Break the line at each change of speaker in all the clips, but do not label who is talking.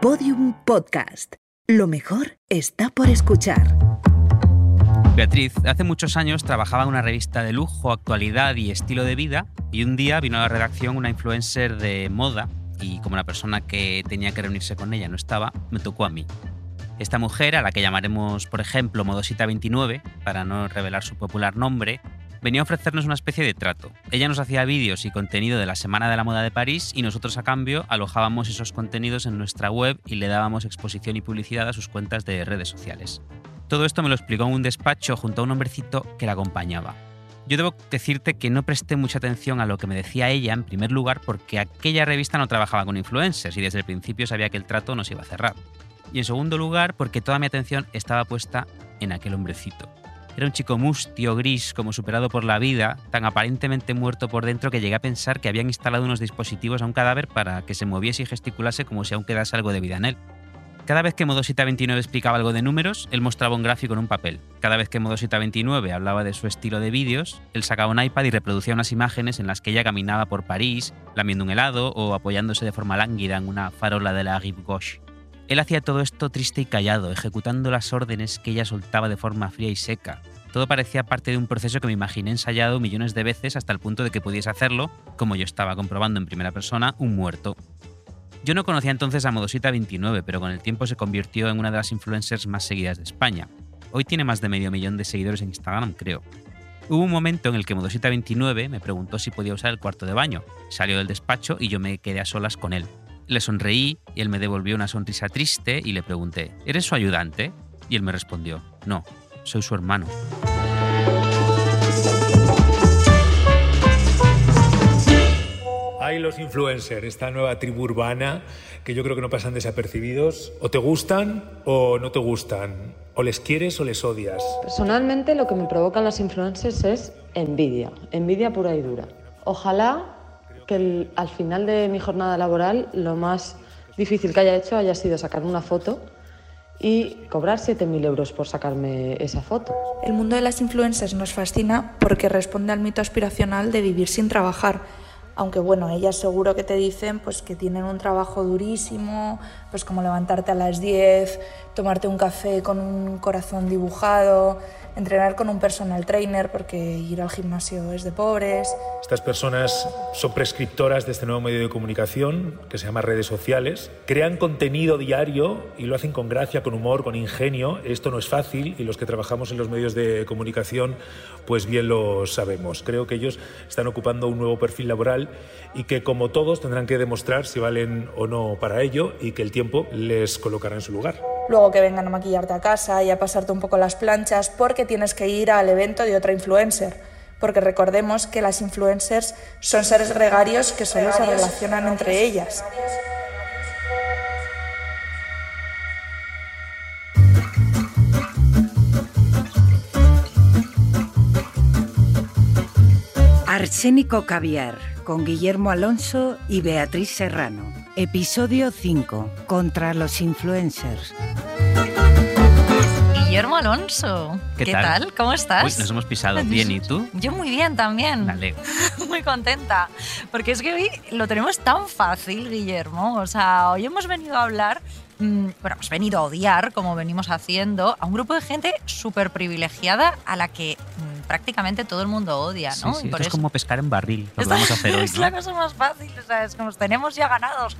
Podium Podcast. Lo mejor está por escuchar.
Beatriz hace muchos años trabajaba en una revista de lujo, actualidad y estilo de vida y un día vino a la redacción una influencer de moda y como la persona que tenía que reunirse con ella no estaba, me tocó a mí. Esta mujer, a la que llamaremos por ejemplo Modosita29, para no revelar su popular nombre, venía a ofrecernos una especie de trato. Ella nos hacía vídeos y contenido de la Semana de la Moda de París y nosotros a cambio alojábamos esos contenidos en nuestra web y le dábamos exposición y publicidad a sus cuentas de redes sociales. Todo esto me lo explicó en un despacho junto a un hombrecito que la acompañaba. Yo debo decirte que no presté mucha atención a lo que me decía ella en primer lugar porque aquella revista no trabajaba con influencers y desde el principio sabía que el trato nos iba a cerrar. Y en segundo lugar porque toda mi atención estaba puesta en aquel hombrecito. Era un chico mustio, gris, como superado por la vida, tan aparentemente muerto por dentro que llegué a pensar que habían instalado unos dispositivos a un cadáver para que se moviese y gesticulase como si aún quedase algo de vida en él. Cada vez que Modosita 29 explicaba algo de números, él mostraba un gráfico en un papel. Cada vez que Modosita 29 hablaba de su estilo de vídeos, él sacaba un iPad y reproducía unas imágenes en las que ella caminaba por París, lamiendo un helado o apoyándose de forma lánguida en una farola de la Rive Gauche. Él hacía todo esto triste y callado, ejecutando las órdenes que ella soltaba de forma fría y seca. Todo parecía parte de un proceso que me imaginé ensayado millones de veces hasta el punto de que pudiese hacerlo, como yo estaba comprobando en primera persona, un muerto. Yo no conocía entonces a Modosita29, pero con el tiempo se convirtió en una de las influencers más seguidas de España. Hoy tiene más de medio millón de seguidores en Instagram, creo. Hubo un momento en el que Modosita29 me preguntó si podía usar el cuarto de baño. Salió del despacho y yo me quedé a solas con él. Le sonreí y él me devolvió una sonrisa triste y le pregunté, ¿eres su ayudante? Y él me respondió, no, soy su hermano.
Hay los influencers, esta nueva tribu urbana que yo creo que no pasan desapercibidos. O te gustan o no te gustan. O les quieres o les odias.
Personalmente lo que me provocan las influencers es envidia, envidia pura y dura. Ojalá que al final de mi jornada laboral lo más difícil que haya hecho haya sido sacar una foto y cobrar 7.000 euros por sacarme esa foto.
El mundo de las influencers nos fascina porque responde al mito aspiracional de vivir sin trabajar. Aunque bueno, ellas seguro que te dicen pues que tienen un trabajo durísimo, pues como levantarte a las 10, tomarte un café con un corazón dibujado, entrenar con un personal trainer porque ir al gimnasio es de pobres.
Estas personas son prescriptoras de este nuevo medio de comunicación que se llama redes sociales. Crean contenido diario y lo hacen con gracia, con humor, con ingenio. Esto no es fácil y los que trabajamos en los medios de comunicación pues bien lo sabemos. Creo que ellos están ocupando un nuevo perfil laboral y que como todos tendrán que demostrar si valen o no para ello y que el tiempo les colocará en su lugar
luego que vengan a maquillarte a casa y a pasarte un poco las planchas porque tienes que ir al evento de otra influencer. Porque recordemos que las influencers son seres gregarios que solo se relacionan entre ellas.
Arsénico Caviar, con Guillermo Alonso y Beatriz Serrano. Episodio 5. Contra los influencers.
Guillermo Alonso.
¿Qué,
tal? ¿Cómo estás?
Uy, nos hemos pisado bien, ¿y tú?
Yo muy bien también.
Dale.
muy contenta. Porque es que hoy lo tenemos tan fácil, Guillermo. O sea, hoy hemos venido a hablar Mm, bueno, hemos venido a odiar, como venimos haciendo, a un grupo de gente súper privilegiada a la que mm, prácticamente todo el mundo odia, ¿no?
Sí, es como pescar en barril, lo vamos a hacer hoy.
Es la cosa más fácil, o sea, es que nos tenemos ya ganados.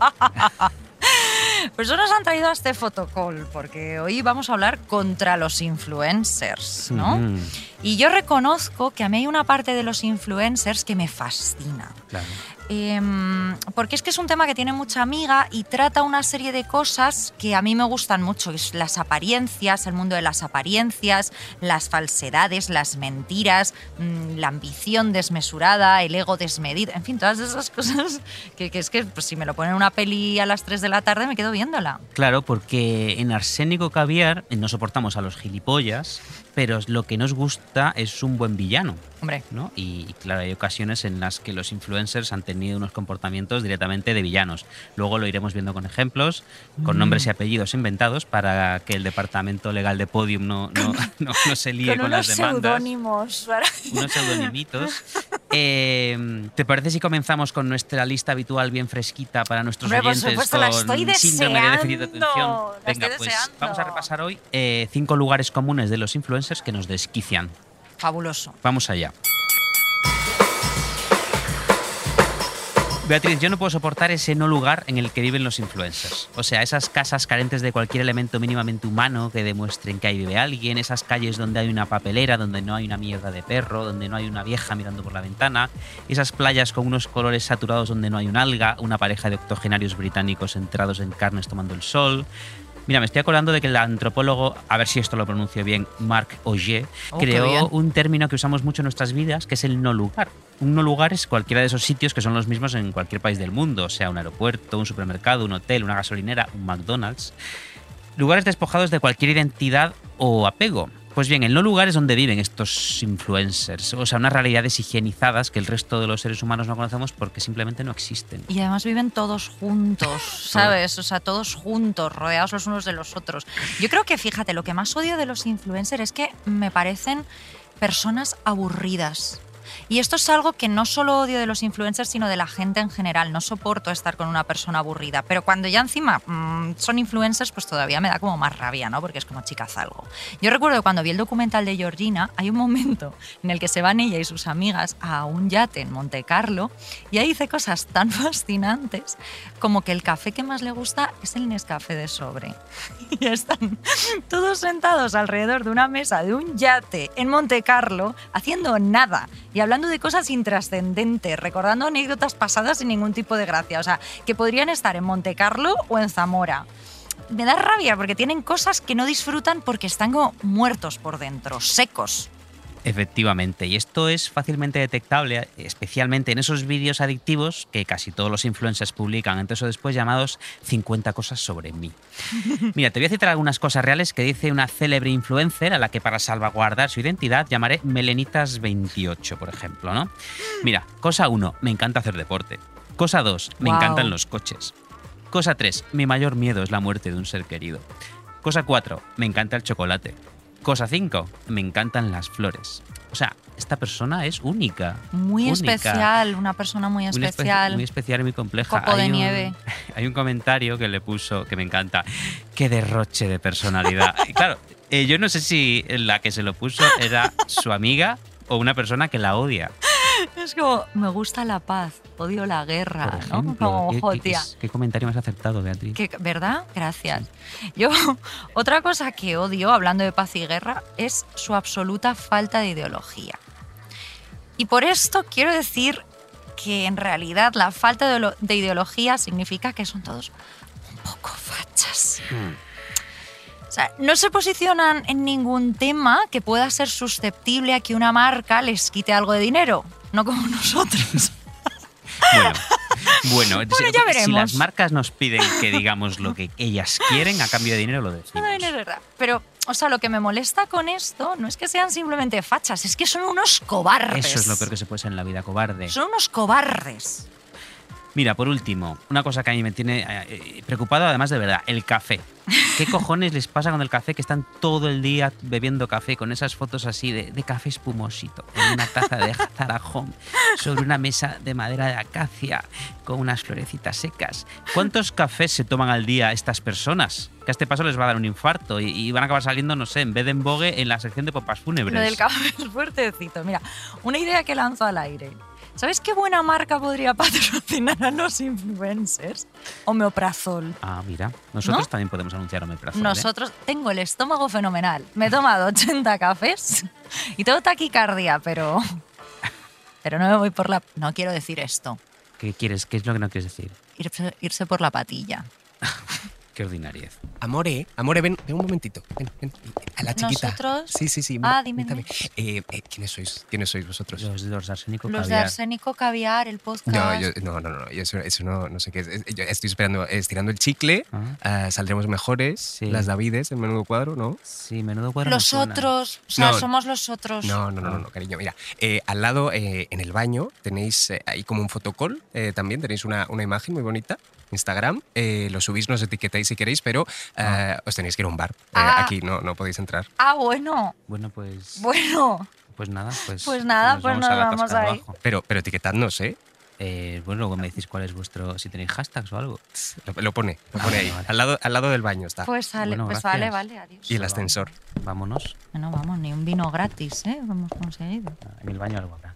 Pues nos han traído a este fotocall porque hoy vamos a hablar contra los influencers, ¿no? Y yo reconozco que a mí hay una parte de los influencers que me fascina.
Claro.
Em, porque es que es un tema que tiene mucha amiga y trata una serie de cosas que a mí me gustan mucho, es las apariencias, el mundo de las apariencias, las falsedades, las mentiras, mm, la ambición desmesurada, el ego desmedido, en fin, todas esas cosas que, es que pues, si me lo ponen una peli a las 3 de la tarde me quedo viéndola.
Claro, porque en Arsénico Caviar no soportamos a los gilipollas, pero lo que nos gusta es un buen villano.
Hombre.
¿no? Y, y, claro, hay ocasiones en las que los influencers han tenido unos comportamientos directamente de villanos. Luego lo iremos viendo con ejemplos, con
Mm.
nombres y apellidos inventados para que el departamento legal de Podium no, no, no, no se líe con,
con
las
unos
demandas.
seudónimos. para-
Unos pseudonimitos. Eh, ¿Te parece si comenzamos con nuestra lista habitual bien fresquita para nuestros
Hombre, por
oyentes
supuesto, la
con
estoy
síndrome de déficit de atención?
La
Venga, pues
deseando.
vamos a repasar hoy eh, cinco lugares comunes de los influencers que nos desquician.
Fabuloso.
Vamos allá. Beatriz, yo no puedo soportar ese no lugar en el que viven los influencers. O sea, esas casas carentes de cualquier elemento mínimamente humano que demuestren que ahí vive alguien, esas calles donde hay una papelera, donde no hay una mierda de perro, donde no hay una vieja mirando por la ventana, esas playas con unos colores saturados donde no hay un alga, una pareja de octogenarios británicos entrados en carnes tomando el sol. Mira, me estoy acordando de que el antropólogo, a ver si esto lo pronuncio bien, Marc Auger,
Oh,
creó un término que usamos mucho en nuestras vidas, que es el no lugar. Un no lugar es cualquiera de esos sitios que son los mismos en cualquier país del mundo, sea un aeropuerto, un supermercado, un hotel, una gasolinera, un McDonald's. Lugares despojados de cualquier identidad o apego. Pues bien, el no lugar es donde viven estos influencers, o sea, unas realidades higienizadas que el resto de los seres humanos no conocemos porque simplemente no existen.
Y además viven todos juntos, ¿sabes? O sea, todos juntos, rodeados los unos de los otros. Yo creo que, fíjate, lo que más odio de los influencers es que me parecen personas aburridas. Y esto es algo que no solo odio de los influencers, sino de la gente en general. No soporto estar con una persona aburrida. Pero cuando ya encima mm, son influencers, pues todavía me da como más rabia, ¿no? Porque es como chicas algo. Yo recuerdo cuando vi el documental de Georgina, hay un momento en el que se van ella y sus amigas a un yate en Monte Carlo y ahí dice cosas tan fascinantes como que el café que más le gusta es el Nescafé de sobre. Y están todos sentados alrededor de una mesa de un yate en Monte Carlo haciendo nada y hablando de cosas intrascendentes, recordando anécdotas pasadas sin ningún tipo de gracia. O sea, que podrían estar en Monte Carlo o en Zamora. Me da rabia porque tienen cosas que no disfrutan porque están como muertos por dentro, secos.
Efectivamente, y esto es fácilmente detectable, especialmente en esos vídeos adictivos que casi todos los influencers publican antes o después llamados 50 cosas sobre mí. Mira, te voy a citar algunas cosas reales que dice una célebre influencer a la que para salvaguardar su identidad llamaré Melenitas28, por ejemplo, ¿no? Mira, cosa 1, me encanta hacer deporte. Cosa 2, me encantan los coches. Cosa 3, mi mayor miedo es la muerte de un ser querido. Cosa 4, me encanta el chocolate. Cosa 5, me encantan las flores. O sea, esta persona es única.
Muy
única.
especial, una persona muy
Muy espe-
especial.
Muy especial y muy compleja.
Copo de
Hay un-
nieve.
Hay un comentario que le puso que me encanta. Qué derroche de personalidad. Y claro, eh, yo no sé si la que se lo puso era su amiga o una persona que la odia.
Es como, me gusta la paz, odio la
Por
guerra, ¿no? Como,
¿Qué,
"Jo,
qué-
tía".
qué comentario más acertado, Beatriz?
¿Verdad? Gracias. Yo, otra cosa que odio, hablando de paz y guerra, es su absoluta falta de ideología. Y por esto quiero decir que en realidad la falta de, lo- de ideología significa que son todos un poco fachas. O sea, no se posicionan en ningún tema que pueda ser susceptible a que una marca les quite algo de dinero, no como nosotros.
Bueno, bueno, si-
ya
si
veremos.
las marcas nos piden que digamos lo que ellas quieren, a cambio de dinero lo decimos.
No, no es verdad. Pero, o sea, lo que me molesta con esto no es que sean simplemente fachas, es que son unos cobardes.
Eso es lo peor que se puede ser en la vida, cobarde.
Son unos cobardes.
Mira, por último, una cosa que a mí me tiene eh, eh, preocupado, además de verdad, el café. ¿Qué cojones les pasa con el café que están todo el día bebiendo café con esas fotos así de, de café espumosito, en una taza de zarajón, sobre una mesa de madera de acacia, con unas florecitas secas? ¿Cuántos cafés se toman al día estas personas? Que a este paso les va a dar un infarto y, y van a acabar saliendo, no sé, en vez de en vogue, en la sección de popas fúnebres.
Lo del café es fuertecito. Mira, una idea que lanzo al aire. ¿Sabes qué buena marca podría patrocinar a los influencers? Homeoprazol.
Ah, mira, nosotros
¿No?
también podemos anunciar omeprazol. ¿eh?
Nosotros tengo el estómago fenomenal. Me he tomado 80 cafés y tengo taquicardia, pero pero no me voy por la no quiero decir esto.
¿Qué quieres? ¿Qué es lo que no quieres decir?
Irse, irse por la patilla.
Qué ordinariez.
Amore, amore, ven, ven un momentito. Ven, ven. A la chiquita.
Nosotros.
Sí, sí, sí.
Ah, dime,
cuéntame. Eh, eh, ¿quiénes sois? ¿Quiénes sois vosotros?
Los, los de arsénico
Los de
caviar.
Arsénico Caviar, el podcast.
No, yo- no, no, no, yo eso, eso no, no sé qué es. Yo estoy esperando, estirando el chicle,
Ah,
ah, saldremos mejores,
Sí.
las Davides, en menudo cuadro, ¿no?
sí, menudo cuadro.
Los
suena.
otros. O sea,
No.
somos los otros.
No, no, no, no, no, cariño. Mira, eh, al lado, eh, en el baño, tenéis eh, ahí como un fotocall, eh, también tenéis una, una imagen muy bonita. Instagram, eh, lo subís, nos etiquetáis si queréis, pero eh, os tenéis que ir a un bar. Eh,
Ah.
Aquí no, no podéis entrar.
Ah, bueno.
Bueno, pues.
Bueno.
Pues nada, pues.
Pues nada,
nos
pues
vamos
nos vamos ahí.
abajo.
Pero, pero etiquetadnos, ¿eh?
Eh, bueno, luego me decís cuál es vuestro. Si tenéis hashtags o algo.
Lo, lo pone, lo
Ah,
pone ahí.
vale.
Al lado, al lado del baño está.
Pues sale,
Bueno,
pues
gracias.
vale, vale, adiós.
y el ascensor.
Vámonos.
No, vamos, ni un vino gratis, ¿eh? Lo hemos conseguido.
En el baño algo habrá.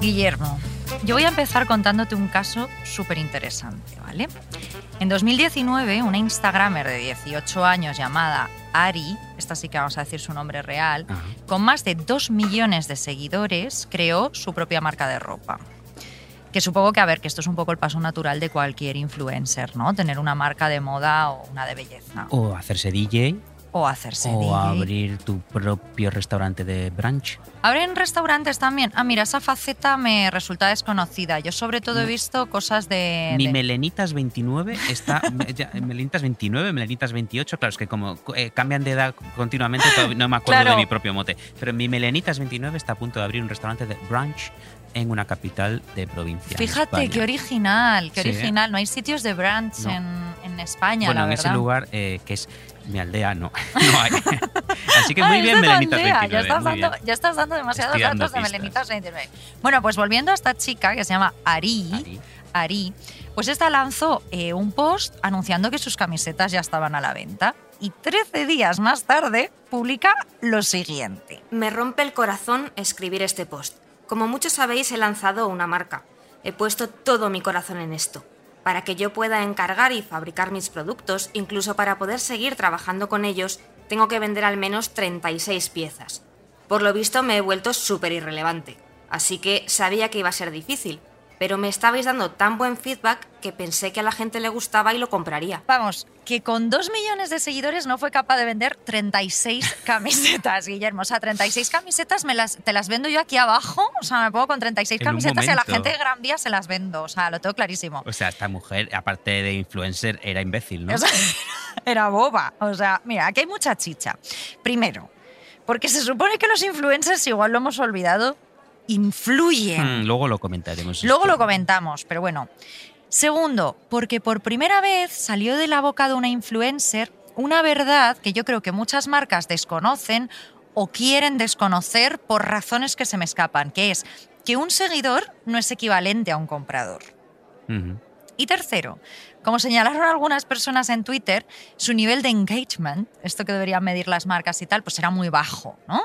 Guillermo, yo voy a empezar contándote un caso súper interesante, ¿vale? En 2019, una Instagramer de 18 años llamada Ari, esta sí que vamos a decir su nombre real,
Ajá.
con más de 2 millones de seguidores, creó su propia marca de ropa. Que supongo que, a ver, que esto es un poco el paso natural de cualquier influencer, ¿no? Tener una marca de moda o una de belleza.
O hacerse DJ.
O hacerse
o
DJ.
abrir tu propio restaurante de brunch.
¿Abren restaurantes también? Ah, mira, esa faceta me resulta desconocida. Yo sobre todo he visto cosas de...
Mi
de-
Melenitas 29 está. me- ya, Melenitas 29, Melenitas 28. Claro, es que como eh, cambian de edad continuamente, no me acuerdo
Claro.
de mi propio mote. Pero mi Melenitas 29 está a punto de abrir un restaurante de brunch en una capital de provincia.
Fíjate, qué original, qué
Sí, ¿eh?
original. No hay sitios de brunch
No.
en, en España,
Bueno,
la
en
verdad.
ese lugar que que es mi aldea, no, no hay. Así que muy
Ah,
bien, Melenitas
aldea,
29.
Ya estás, dando, ya estás dando demasiados
Estoy dando
datos de. Melenitas 29. Bueno, pues volviendo a esta chica que se llama Ari,
Ari.
Ari, pues esta lanzó eh, un post anunciando que sus camisetas ya estaban a la venta. Y 13 días más tarde publica lo siguiente.
Me rompe el corazón escribir este post. Como muchos sabéis, he lanzado una marca. He puesto todo mi corazón en esto. Para que yo pueda encargar y fabricar mis productos, incluso para poder seguir trabajando con ellos, tengo que vender al menos 36 piezas. Por lo visto me he vuelto súper irrelevante. Así que sabía que iba a ser difícil. Pero me estabais dando tan buen feedback que pensé que a la gente le gustaba y lo compraría.
Vamos, que con 2 millones de seguidores no fue capaz de vender 36 camisetas, Guillermo. O sea, 36 camisetas me las, te las vendo yo aquí abajo. O sea, me pongo con 36
En un
camisetas y a la gente de Gran Vía se las vendo. O sea, lo tengo clarísimo.
O sea, esta mujer, aparte de influencer, era imbécil, ¿no?
O sea, era boba. O sea, mira, aquí hay mucha chicha. Primero, porque se supone que los influencers, igual lo hemos olvidado, influyen.
Hmm, luego lo comentaremos.
Luego
esto.
lo comentamos, pero bueno. Segundo, porque por primera vez salió de la boca de una influencer una verdad que yo creo que muchas marcas desconocen o quieren desconocer por razones que se me escapan, que es que un seguidor no es equivalente a un comprador. Y tercero, como señalaron algunas personas en Twitter, su nivel de engagement, esto que deberían medir las marcas y tal, pues era muy bajo, ¿no?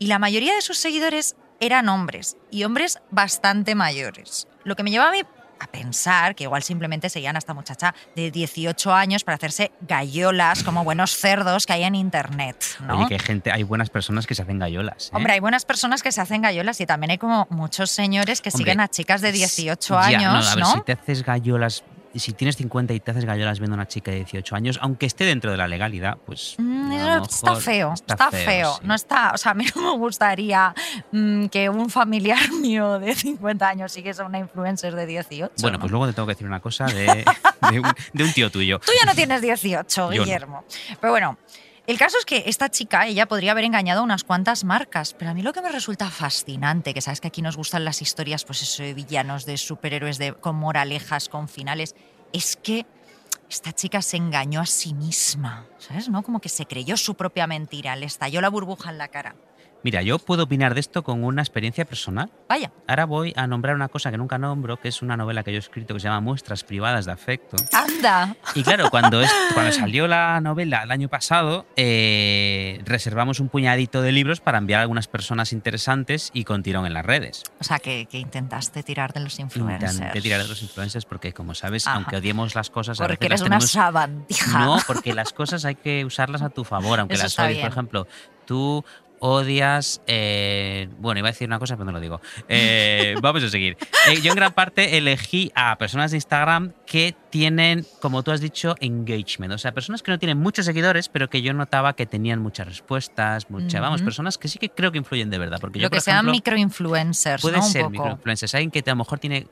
Y la mayoría de sus seguidores eran hombres, y hombres bastante mayores. Lo que me lleva a mí a pensar que igual simplemente seguían a esta muchacha de 18 años para hacerse gallolas como buenos cerdos que hay en internet, ¿no?
Oye, que hay gente, hay buenas personas que se hacen gallolas. ¿eh?
Hombre, hay buenas personas que se hacen gallolas y también hay como muchos señores que
Hombre,
siguen a chicas de 18
Ya,
años,
no, a ver,
¿no?
si te haces gallolas, si tienes 50 y te haces gallolas viendo a una chica de 18 años, aunque esté dentro de la legalidad, pues.
Mm, está feo, está, feo.
sí.
No está, o sea, a mí no me gustaría mm, que un familiar mío de 50 años siguiese a una influencer de 18.
Bueno,
¿no?
pues luego te tengo que decir una cosa de, de un, de un tío tuyo.
Tú ya no tienes 18,
Yo no.
Guillermo. Pero bueno, el caso es que esta chica, ella podría haber engañado a unas cuantas marcas, pero a mí lo que me resulta fascinante, que sabes que aquí nos gustan las historias, pues de villanos, de superhéroes, de, con moralejas, con finales, es que esta chica se engañó a sí misma, ¿sabes? ¿No? Como que se creyó su propia mentira, le estalló la burbuja en la cara.
Mira, yo puedo opinar de esto con una experiencia personal.
Vaya,
Ahora voy a nombrar una cosa que nunca nombro, que es una novela que yo he escrito que se llama Muestras privadas de afecto.
anda.
Y claro, cuando, es- cuando salió la novela el año pasado, eh, reservamos un puñadito de libros para enviar a algunas personas interesantes y con tirón en las redes.
O sea, que, que intentaste tirar de los influencers.
Intenté tirar de los influencers porque, como sabes,
Ajá.
aunque odiemos las cosas, a
Porque
veces
eres
las
una
tenemos-
sabandija.
No, porque las cosas hay que usarlas a tu favor, aunque
Eso
las odies. Por ejemplo, tú odias. eh, bueno, iba a decir una cosa, pero no lo digo. Eh, vamos a seguir. Eh, yo en gran parte elegí a personas de Instagram que tienen, como tú has dicho, engagement. O sea, personas que no tienen muchos seguidores, pero que yo notaba que tenían muchas respuestas, mucha, vamos, personas que sí que creo que influyen de verdad. Porque yo,
Lo que
por
sean microinfluencers,
Puede ser microinfluencers. Alguien que a lo mejor tiene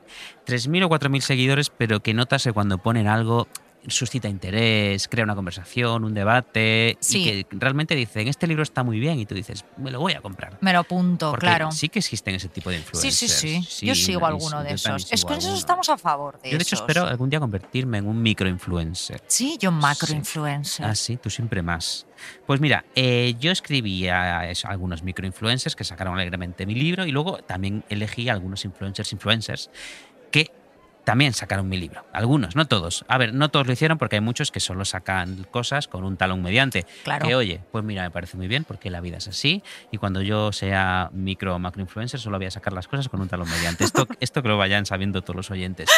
3.000 o 4.000 seguidores, pero que notas que cuando ponen algo suscita interés, crea una conversación, un debate,
Sí.
y que realmente dicen, este libro está muy bien, y tú dices, me lo voy a comprar.
Me lo apunto,
Porque
claro.
sí que existen ese tipo de
Sí,
influencers.
sí, sí. Yo sigo alguno de esos. Es que eso
alguno.
estamos a favor de
Yo de hecho
esos.
espero algún día convertirme en un microinfluencer.
Sí, yo macroinfluencer.
Ah, sí, tú siempre más. Pues mira, eh, yo escribí a eso, algunos microinfluencers que sacaron alegremente mi libro y luego también elegí a algunos influencers influencers que también sacaron mi libro. Algunos, no todos. A ver, no todos lo hicieron porque hay muchos que solo sacan cosas con un talón mediante.
Claro.
Que oye, pues mira, me parece muy bien porque la vida es así y cuando yo sea micro o macroinfluencer solo voy a sacar las cosas con un talón mediante. Esto, esto que lo vayan sabiendo todos los oyentes.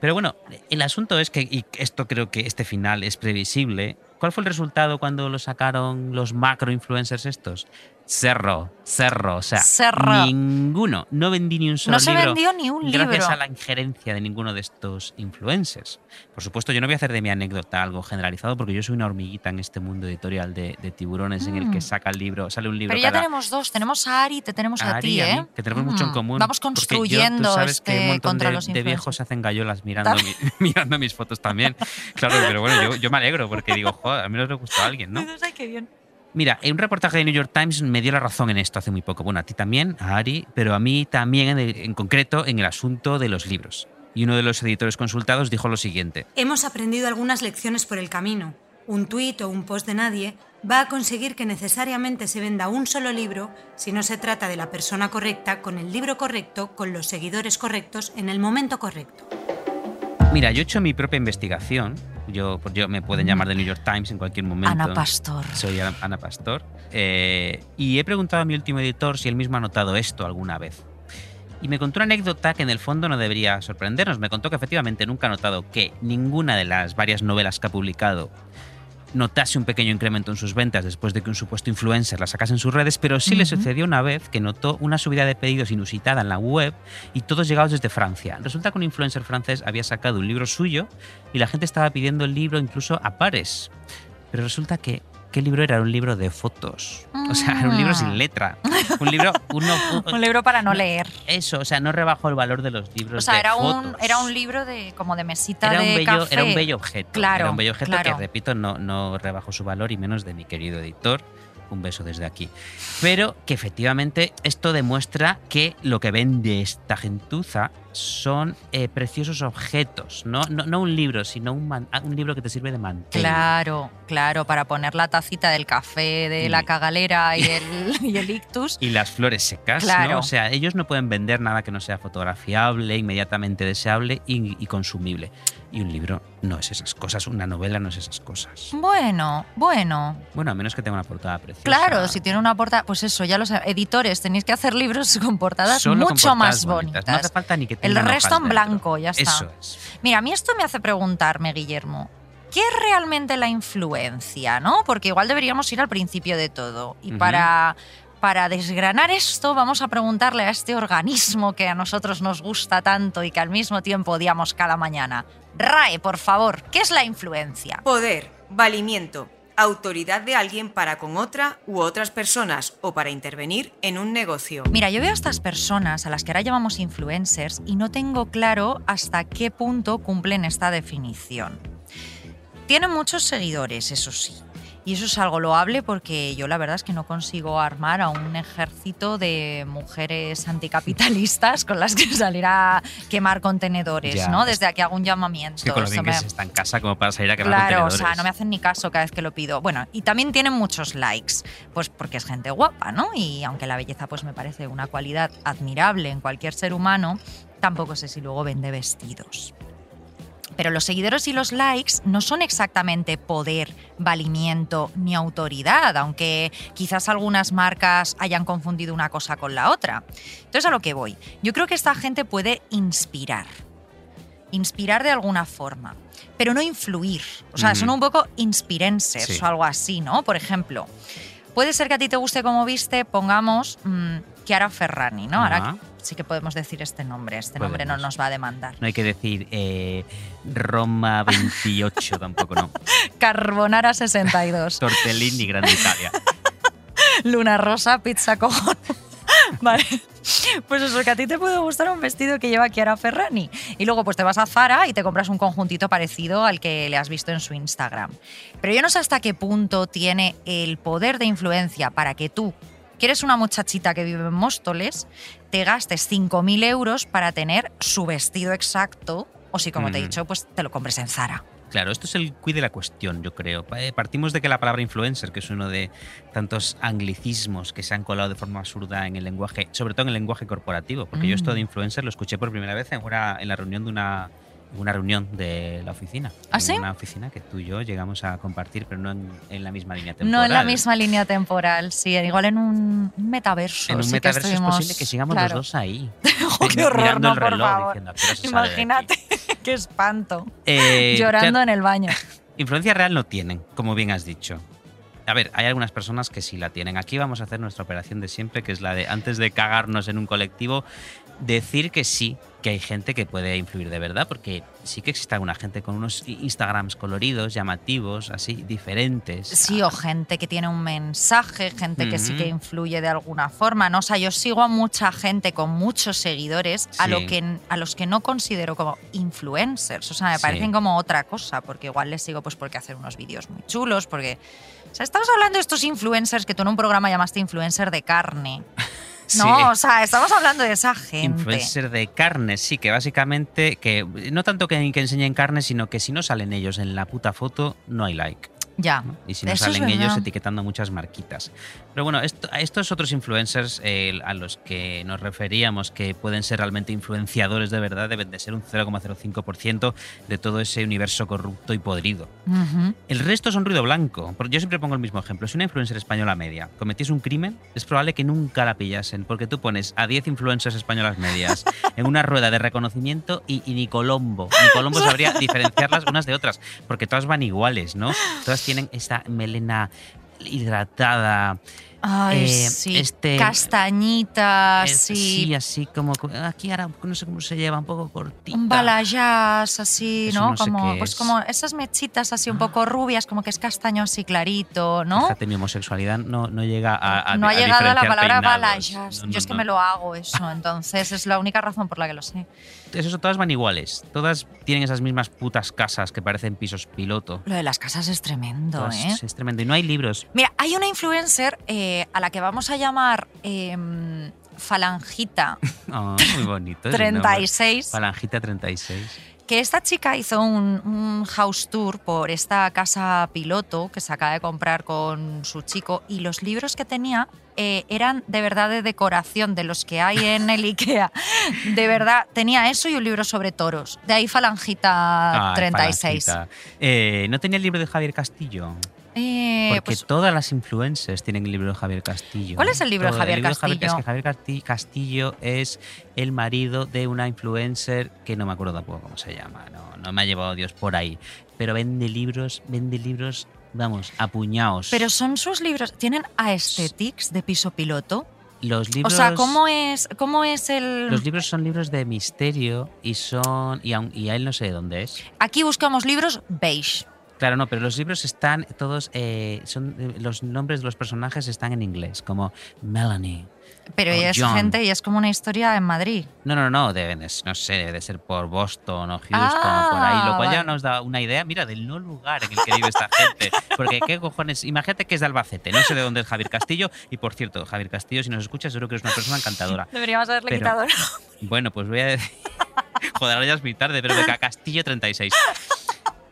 Pero bueno, el asunto es que, y esto creo que este final es previsible, ¿cuál fue el resultado cuando lo sacaron los macro influencers estos? Cerro, cerro, o sea,
Cerro.
ninguno. No vendí ni un solo
No se
libro.
vendió ni un
Gracias
libro.
a la injerencia de ninguno de estos influencers. Por supuesto, yo no voy a hacer de mi anécdota algo generalizado porque yo soy una hormiguita en este mundo editorial de, de tiburones en el que
Mm.
saca el libro, sale un libro
Pero ya
cada,
tenemos dos. Tenemos a Ari te tenemos a,
a
ti, ¿eh?
mí, que tenemos mucho en
Mm.
común.
Vamos
porque yo-
construyendo
tú sabes que
este
un montón
contra
de,
los
de viejos hacen gallolas mirando, mi- mirando mis fotos también. Claro, pero bueno, yo, yo me alegro porque digo, joder, al menos le gustó a alguien, ¿no?
Ay, qué bien.
Mira, un reportaje de New York Times me dio la razón en esto hace muy poco. Bueno, a ti también, a Ari, pero a mí también en, el- en concreto en el asunto de los libros. Y uno de los editores consultados dijo lo siguiente.
Hemos aprendido algunas lecciones por el camino. Un tuit o un post de nadie va a conseguir que necesariamente se venda un solo libro si no se trata de la persona correcta, con el libro correcto, con los seguidores correctos, en el momento correcto.
Mira, yo he hecho mi propia investigación. Yo, yo me pueden llamar de New York Times en cualquier momento.
Ana Pastor.
Soy Ana Ana Pastor. Eh, y he preguntado a mi último editor si él mismo ha notado esto alguna vez. Y me contó una anécdota que en el fondo no debería sorprendernos. Me contó que efectivamente nunca ha notado que ninguna de las varias novelas que ha publicado notase un pequeño incremento en sus ventas después de que un supuesto influencer la sacase en sus redes, pero sí le sucedió una vez que notó una subida de pedidos inusitada en la web y todos llegados desde Francia. Resulta que un influencer francés había sacado un libro suyo y la gente estaba pidiendo el libro incluso a pares. Pero resulta que ¿qué libro era? Era un libro de fotos. O sea, era un libro
Ah.
sin letra. Un libro uno, un-
Un libro para no leer.
eso, o sea, no rebajó el valor de los libros
O sea,
de
era un,
fotos.
era un libro de como de mesita
Era un,
de
bello,
café.
era un bello objeto.
Claro,
Era un bello objeto
claro.
que, repito, no, no rebajó su valor y menos de mi querido editor. Un beso desde aquí. Pero que efectivamente esto demuestra que lo que vende esta gentuza son eh, preciosos objetos. No, no, no un libro, sino un, man- un libro que te sirve de mantel.
Claro, claro, para poner la tacita del café de
Y-
la cagalera y el, y el ictus.
Y las flores secas,
Claro.
¿no? O sea, ellos no pueden vender nada que no sea fotografiable, inmediatamente deseable y, y consumible. Y un libro no es esas cosas, una novela no es esas cosas.
Bueno, bueno.
Bueno, a menos que tenga una portada preciosa.
Claro, si tiene una portada, pues eso, ya los editores tenéis que hacer libros con portadas
Solo con
mucho
portadas
más
bonitas.
bonitas.
No hace falta ni que
El resto en
dentro.
blanco, ya está.
Eso es.
Mira, a mí esto me hace preguntarme, Guillermo, ¿qué es realmente la influencia, no? Porque igual deberíamos ir al principio de todo. Y para, para desgranar esto, vamos a preguntarle a este organismo que a nosotros nos gusta tanto y que al mismo tiempo odiamos cada mañana. RAE, por favor, ¿qué es la influencia?
Poder, valimiento, autoridad de alguien para con otra u otras personas o para intervenir en un negocio.
Mira, yo veo a estas personas a las que ahora llamamos influencers y no tengo claro hasta qué punto cumplen esta definición. Tienen muchos seguidores, eso sí. Y eso es algo loable porque yo la verdad es que no consigo armar a un ejército de mujeres anticapitalistas con las que salir a quemar contenedores,
Ya.
¿no? Desde aquí hago un llamamiento.
Es que con lo bien que
me-
se está en casa como para salir a quemar
Claro, o
contenedores.
sea, no me hacen ni caso cada vez que lo pido. Bueno, y también tienen muchos likes, pues porque es gente guapa, ¿no? Y aunque la belleza pues me parece una cualidad admirable en cualquier ser humano, tampoco sé si luego vende vestidos. Pero los seguidores y los likes no son exactamente poder, valimiento ni autoridad, aunque quizás algunas marcas hayan confundido una cosa con la otra. Entonces a lo que voy, yo creo que esta gente puede inspirar, inspirar de alguna forma, pero no influir. O sea, son un poco inspirencers
Sí.
o algo así, ¿no? Por ejemplo, Puede ser que a ti te guste como viste, pongamos mm, Chiara Ferrani, ¿no? Sí que podemos decir este nombre. Este nombre no nos va a demandar.
No hay que decir eh, Roma 28 tampoco, no.
Carbonara 62.
Tortellini Grande Italia.
Luna rosa, pizza cojón. Vale. Pues eso, que a ti te puede gustar un vestido que lleva Chiara Ferrani. Y luego pues te vas a Zara y te compras un conjuntito parecido al que le has visto en su Instagram. Pero yo no sé hasta qué punto tiene el poder de influencia para que tú, que eres una muchachita que vive en Móstoles, te gastes 5.000 euros para tener su vestido exacto. O si, como te he dicho, pues te lo compres en Zara.
Claro, esto es el quid de la cuestión, yo creo. Eh, Partimos de que la palabra influencer, que es uno de tantos anglicismos que se han colado de forma absurda en el lenguaje, sobre todo en el lenguaje corporativo, porque yo esto de
Mm.
influencer lo escuché por primera vez en, una- en la reunión de una, una reunión de la oficina.
¿Ah, sí?
Una oficina que tú y yo llegamos a compartir, pero no en, en la misma línea
No
temporal.
en la misma línea temporal, sí, igual en un metaverso.
En un
sí
metaverso es posible que sigamos
claro.
los dos ahí.
Qué horror, no,
el
por
reloj
favor.
diciendo.
Imagínate, qué espanto.
Eh,
Llorando en el baño.
Influencia real no tienen, como bien has dicho. A ver, hay algunas personas que sí la tienen. Aquí vamos a hacer nuestra operación de siempre, que es la de antes de cagarnos en un colectivo, decir que sí, que hay gente que puede influir de verdad, porque sí que existe alguna gente con unos Instagrams coloridos, llamativos, así, diferentes.
Sí, o gente que tiene un mensaje, gente que sí que influye de alguna forma. ¿no? O sea, yo sigo a mucha gente con muchos seguidores a, lo que, a los que no considero como influencers. O sea, me
Sí.
parecen como otra cosa, porque igual les sigo pues porque hacen unos vídeos muy chulos, porque... O sea, estamos hablando de estos influencers que tú en un programa llamaste influencer de carne. No,
Sí.
o sea, estamos hablando de esa gente.
Influencer de carne, sí, que básicamente, que no tanto que, que enseñen carne, sino que si no salen ellos en la puta foto, no hay like.
Ya.
Y si no
Eso es
salen ellos etiquetando muchas marquitas. Pero bueno, esto- a estos otros influencers eh, a los que nos referíamos, que pueden ser realmente influenciadores de verdad, deben de ser un 0,05% de todo ese universo corrupto y podrido.
Ujú.
El resto son ruido blanco. Yo siempre pongo el mismo ejemplo. Si una influencer española media cometiese un crimen, es probable que nunca la pillasen, porque tú pones a 10 influencers españolas medias en una rueda de reconocimiento y, y ni Colombo. Ni Colombo sabría diferenciarlas unas de otras, porque todas van iguales, ¿no? Todas tienen esta melena hidratada.
Ay,
eh,
sí.
este-
Castañitas, sí.
Sí, así como. Aquí ahora no sé cómo se lleva, un poco cortita.
Un balayage así,
Eso
¿no? como, pues
es. Ah.
como esas mechitas así un poco rubias, como que es castaño así clarito, ¿no?
Fíjate, mi homosexualidad no, no llega a. a-
no ha llegado a la palabra balayage.
No,
Yo es que me lo hago eso, entonces es la única razón por la que lo sé.
Eso, todas van iguales. Todas tienen esas mismas putas casas que parecen pisos piloto.
Lo de las casas es tremendo,
Todas-
¿eh?
Es tremendo. Y no hay libros.
Mira, hay una influencer eh, a la que vamos a llamar Falangita
Ah, muy bonito. ese nombre.
36.
Falangita 36.
que esta chica hizo un, un house tour por esta casa piloto que se acaba de comprar con su chico y los libros que tenía eh, eran de verdad de decoración, de los que hay en el IKEA. De verdad, tenía eso y un libro sobre toros. De ahí Falangita
Ay,
36.
Falangita. Eh, ¿No tenía el libro de Javier Castillo?
Eh,
Porque
pues,
todas las influencers tienen el libro de Javier Castillo.
¿Cuál es el libro de. Javier
libro de
Castillo?
es que Javier Casti- Castillo es el marido de una influencer que no me acuerdo tampoco cómo se llama. No, no me ha llevado Dios por ahí. Pero vende libros, vende libros, vamos, apuñados.
pero son sus libros, tienen aesthetics de piso piloto.
los libros,
O sea, ¿cómo es, cómo es el...?
los libros son libros de misterio y son y, y a él no sé de dónde es.
Aquí buscamos libros beige.
Claro, no, pero los libros están todos, eh, son eh, los nombres de los personajes están en inglés, como Melanie.
Pero ella es
John.
gente y es como una historia en Madrid.
No, no, no, deben, de- no sé, debe de ser por Boston o Houston
Ah,
o por ahí, lo cual ya nos da una idea, mira, del no lugar en el que vive esta gente. Porque qué cojones, imagínate que es de Albacete, no sé de dónde es Javier Castillo, y por cierto, Javier Castillo, si nos escuchas, seguro que eres una persona encantadora.
Deberíamos haberle
Pero-
quitado.
Bueno, pues voy a decir, joder, ahora ya es muy tarde, pero venga, Castillo 36.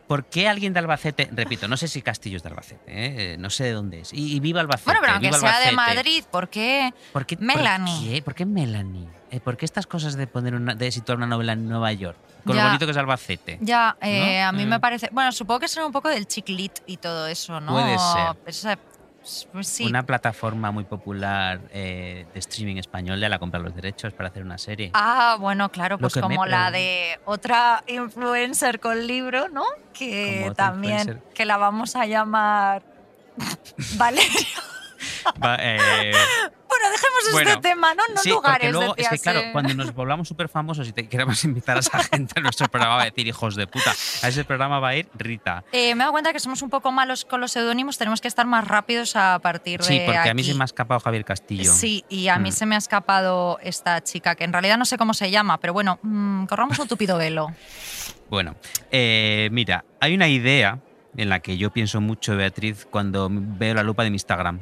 ¿Por qué alguien de Albacete, repito, no sé si Castillo es de Albacete, ¿eh? no sé de dónde es, y, y viva Albacete,
Bueno, pero aunque sea de. Madrid, ¿por qué?
¿Por qué,
Melanie.
¿Por qué, ¿Por qué Melanie? Eh, ¿Por qué estas cosas de poner una, de situar una novela en Nueva York? Con
Ya.
lo bonito que es Albacete.
Ya, eh,
¿No?
a mí
Eh.
me parece. Bueno, supongo que será un poco del chiclit y todo eso, ¿no?
Puede ser.
Esa- pues sí.
Una plataforma muy popular eh, de streaming español ya la compra los derechos para hacer una serie.
Ah, bueno, claro,
Lo
pues como la de otra influencer con libro, ¿no? Que también,
influencer.
que la vamos a llamar Valeria.
Va, eh,
Bueno, dejemos
Bueno,
este tema, ¿no? No
sí,
lugares,
luego, es que
decías,
claro,
eh.
cuando nos volvamos súper famosos y te queramos invitar a esa gente a nuestro programa, va a decir hijos de puta. A ese programa va a ir Rita.
Eh, me he dado cuenta que somos un poco malos con los seudónimos, tenemos que estar más rápidos a partir de
Sí, porque a mí se me ha escapado Javier Castillo.
Sí, y a mí
Mm.
se me ha escapado esta chica, que en realidad no sé cómo se llama, pero bueno, mm, corramos un tupido velo.
Bueno, eh, mira, hay una idea en la que yo pienso mucho, Beatriz, cuando veo la lupa de mi Instagram.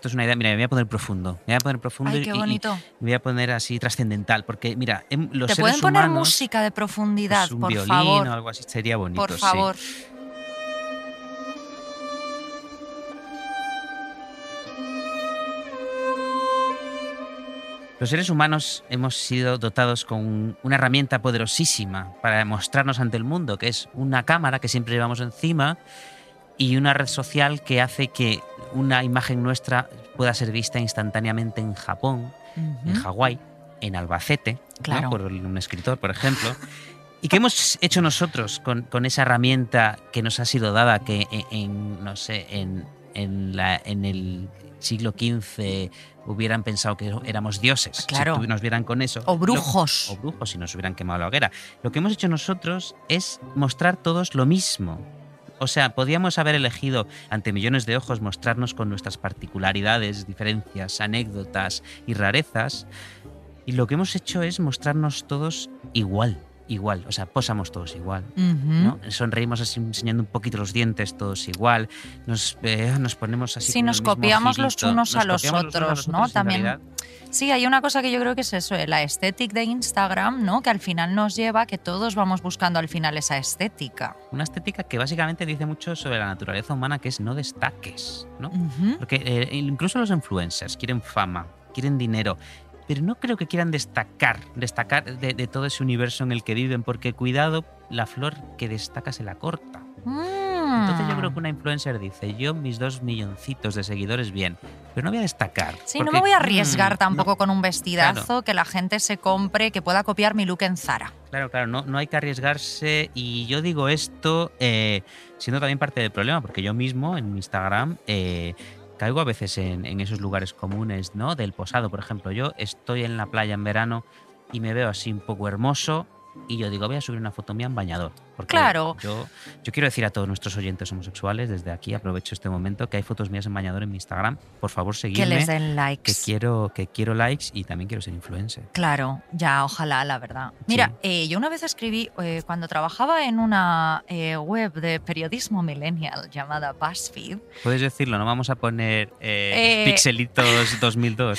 Esto es una idea, mira, me voy a poner profundo. Me voy a poner profundo
Ay,
y-
qué
y-
bonito.
me voy a poner así trascendental, porque mira, em, los
Te
seres
pueden poner
humanos,
música de profundidad,
pues, un
por
violín
favor.
o algo así sería bonito.
Por
sí.
favor.
Los seres humanos hemos sido dotados con una herramienta poderosísima para mostrarnos ante el mundo, que es una cámara que siempre llevamos encima y una red social que hace que una imagen nuestra pueda ser vista instantáneamente en Japón, en
Ujú.
Hawái, en Albacete, ¿no?
Claro.
por un escritor, por ejemplo. ¿Y qué hemos hecho nosotros con, con esa herramienta que nos ha sido dada, que en, en, no sé, en, en, la, en el siglo XV hubieran pensado que éramos dioses?
Claro.
Si nos vieran con eso.
O
Lo-
brujos.
o brujos si nos hubieran quemado la hoguera. Lo que hemos hecho nosotros es mostrar todos lo mismo. O sea, podíamos haber elegido ante millones de ojos mostrarnos con nuestras particularidades, diferencias, anécdotas y rarezas. Y lo que hemos hecho es mostrarnos todos igual, igual. O sea, posamos todos igual. ¿no? Sonreímos así enseñando un poquito los dientes todos igual. Nos, eh, nos ponemos así.
Sí, nos copiamos los unos a los otros, ¿no?
otros
También-
realidad
Sí, hay una cosa que yo creo que es eso, eh, la estética de Instagram, ¿no? Que al final nos lleva a que todos vamos buscando al final esa estética.
Una estética que básicamente dice mucho sobre la naturaleza humana, que es no destaques, ¿no? Porque eh, incluso los influencers quieren fama, quieren dinero, pero no creo que quieran destacar, destacar de, de todo ese universo en el que viven, porque cuidado, la flor que destaca se la corta. Entonces yo
Mm.
creo que una influencer dice, yo mis dos milloncitos de seguidores bien, pero no voy a destacar.
Sí, no
porque,
me voy a arriesgar
mm,
tampoco
no,
con un vestidazo que la gente se compre, que pueda copiar mi look en Zara.
Claro, claro, no, no hay que arriesgarse y yo digo esto eh, siendo también parte del problema, porque yo mismo en mi Instagram eh, caigo a veces en, esos lugares comunes, ¿no? Del posado, por ejemplo. Yo estoy en la playa en verano y me veo así un poco hermoso y yo digo, voy a subir una foto mía en bañador. Porque
Claro.
Yo, yo quiero decir a todos nuestros oyentes homosexuales, desde aquí aprovecho este momento, que hay fotos mías en bañador en mi Instagram. Por favor,
Que
seguidme.
les den likes.
que quiero, que quiero likes y también quiero ser influencer.
Claro, ya, ojalá, la verdad. Mira, eh, yo una vez escribí, eh, cuando trabajaba en una eh, web de periodismo millennial llamada BuzzFeed,
Puedes decirlo, no vamos a poner pixelitos 2002.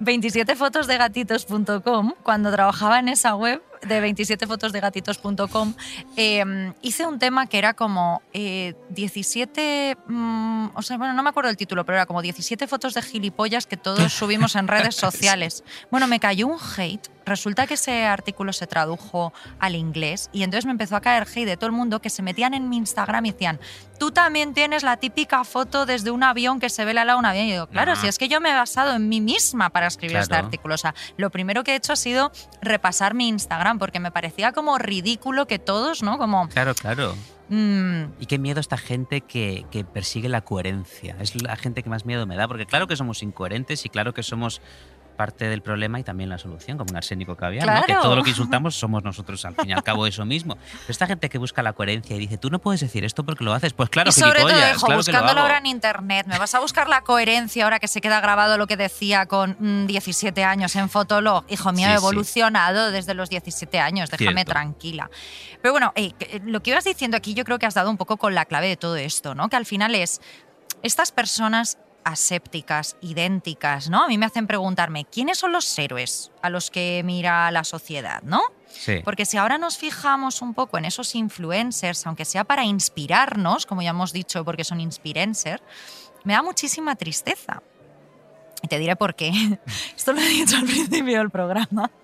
27fotosdegatitos.com, cuando trabajaba en esa web de 27fotosdegatitos.com, eh, hice un tema que era como eh, 17, mm, o sea, bueno, no me acuerdo el título, pero era como 17 fotos de gilipollas que todos subimos en redes sociales. Bueno, me cayó un hate. Resulta que ese artículo se tradujo al inglés y entonces me empezó a caer hate de todo el mundo que se metían en mi Instagram y decían, tú también tienes la típica foto desde un avión que se ve la lado de un avión. Y digo, claro, si es que yo me he basado en mí misma para escribir este artículo. O sea, lo primero que he hecho ha sido repasar mi Instagram porque me parecía como ridículo que todos, ¿no? Como...
Claro, claro.
mm,
Y qué miedo esta gente que, que persigue la coherencia. Es la gente que más miedo me da, porque claro que somos incoherentes y claro que somos parte del problema y también la solución, como un arsénico caviar, ¿no? que
Claro.
todo lo que insultamos somos nosotros al fin y al cabo eso mismo. Pero esta gente que busca la coherencia y dice, tú no puedes decir esto porque lo haces, pues claro,
y sobre todo, hijo,
claro
buscándolo ahora en internet. ¿Me vas a buscar la coherencia ahora que se queda grabado lo que decía con mm, 17 años en Fotolog? Hijo mío,
Sí,
he
sí.
evolucionado desde los 17 años, déjame
Cierto.
tranquila. Pero bueno, eh, que- eh, lo que ibas diciendo aquí yo creo que has dado un poco con la clave de todo esto, ¿no? Que al final es estas personas asépticas, idénticas, ¿no? A mí me hacen preguntarme, ¿quiénes son los héroes a los que mira la sociedad, ¿no?
Sí.
Porque si ahora nos fijamos un poco en esos influencers, aunque sea para inspirarnos, como ya hemos dicho, porque son inspirencers, me da muchísima tristeza. Y te diré por qué. Esto lo he dicho al principio del programa.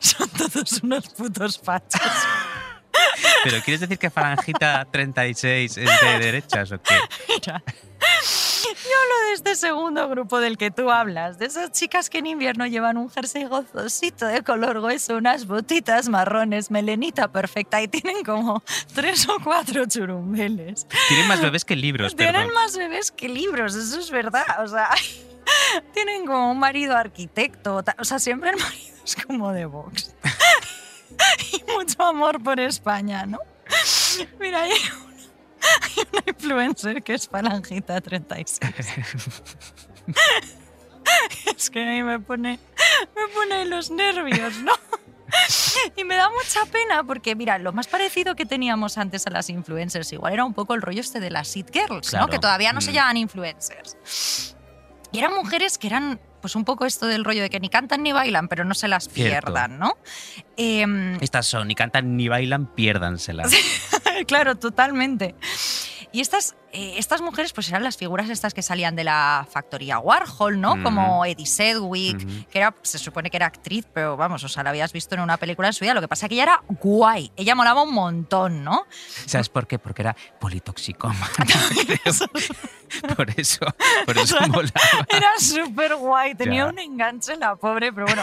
Son todos unos putos fachos.
Pero ¿quieres decir que Farangita 36 es de derechas o qué?
Mira, yo hablo de este segundo grupo del que tú hablas, de esas chicas que en invierno llevan un jersey gozosito de color hueso, unas botitas marrones, melenita perfecta y tienen como tres o cuatro churumbeles.
Tienen más bebés que libros,
Tienen
perdón.
más bebés que libros, eso es verdad. O sea, tienen como un marido arquitecto. O sea, siempre el marido es como de Vox. y mucho amor por España, ¿no? Mira, hay hay una influencer que es Falangita 36. es que a mí me pone, me pone los nervios, ¿no? Y me da mucha pena porque, mira, lo más parecido que teníamos antes a las influencers igual era un poco el rollo este de las It Girls,
Claro.
¿no? Que todavía no se
Mm.
llaman influencers. Y eran mujeres que eran, pues un poco esto del rollo de que ni cantan ni bailan, pero no se las
Cierto.
pierdan, ¿no? Em,
Estas son, ni cantan ni bailan, piérdanselas.
claro, totalmente. Y estas, eh, estas mujeres pues eran las figuras estas que salían de la factoría Warhol, ¿no? Como Eddie Sedgwick, que era, se supone que era actriz, pero vamos, o sea, la habías visto en una película en su vida. Lo que pasa es que ella era guay, ella molaba un montón, ¿no?
¿Sabes por qué? Porque era politoxicoma. por eso, por eso molaba.
Era súper guay, tenía
Ya.
un enganche la pobre, pero bueno.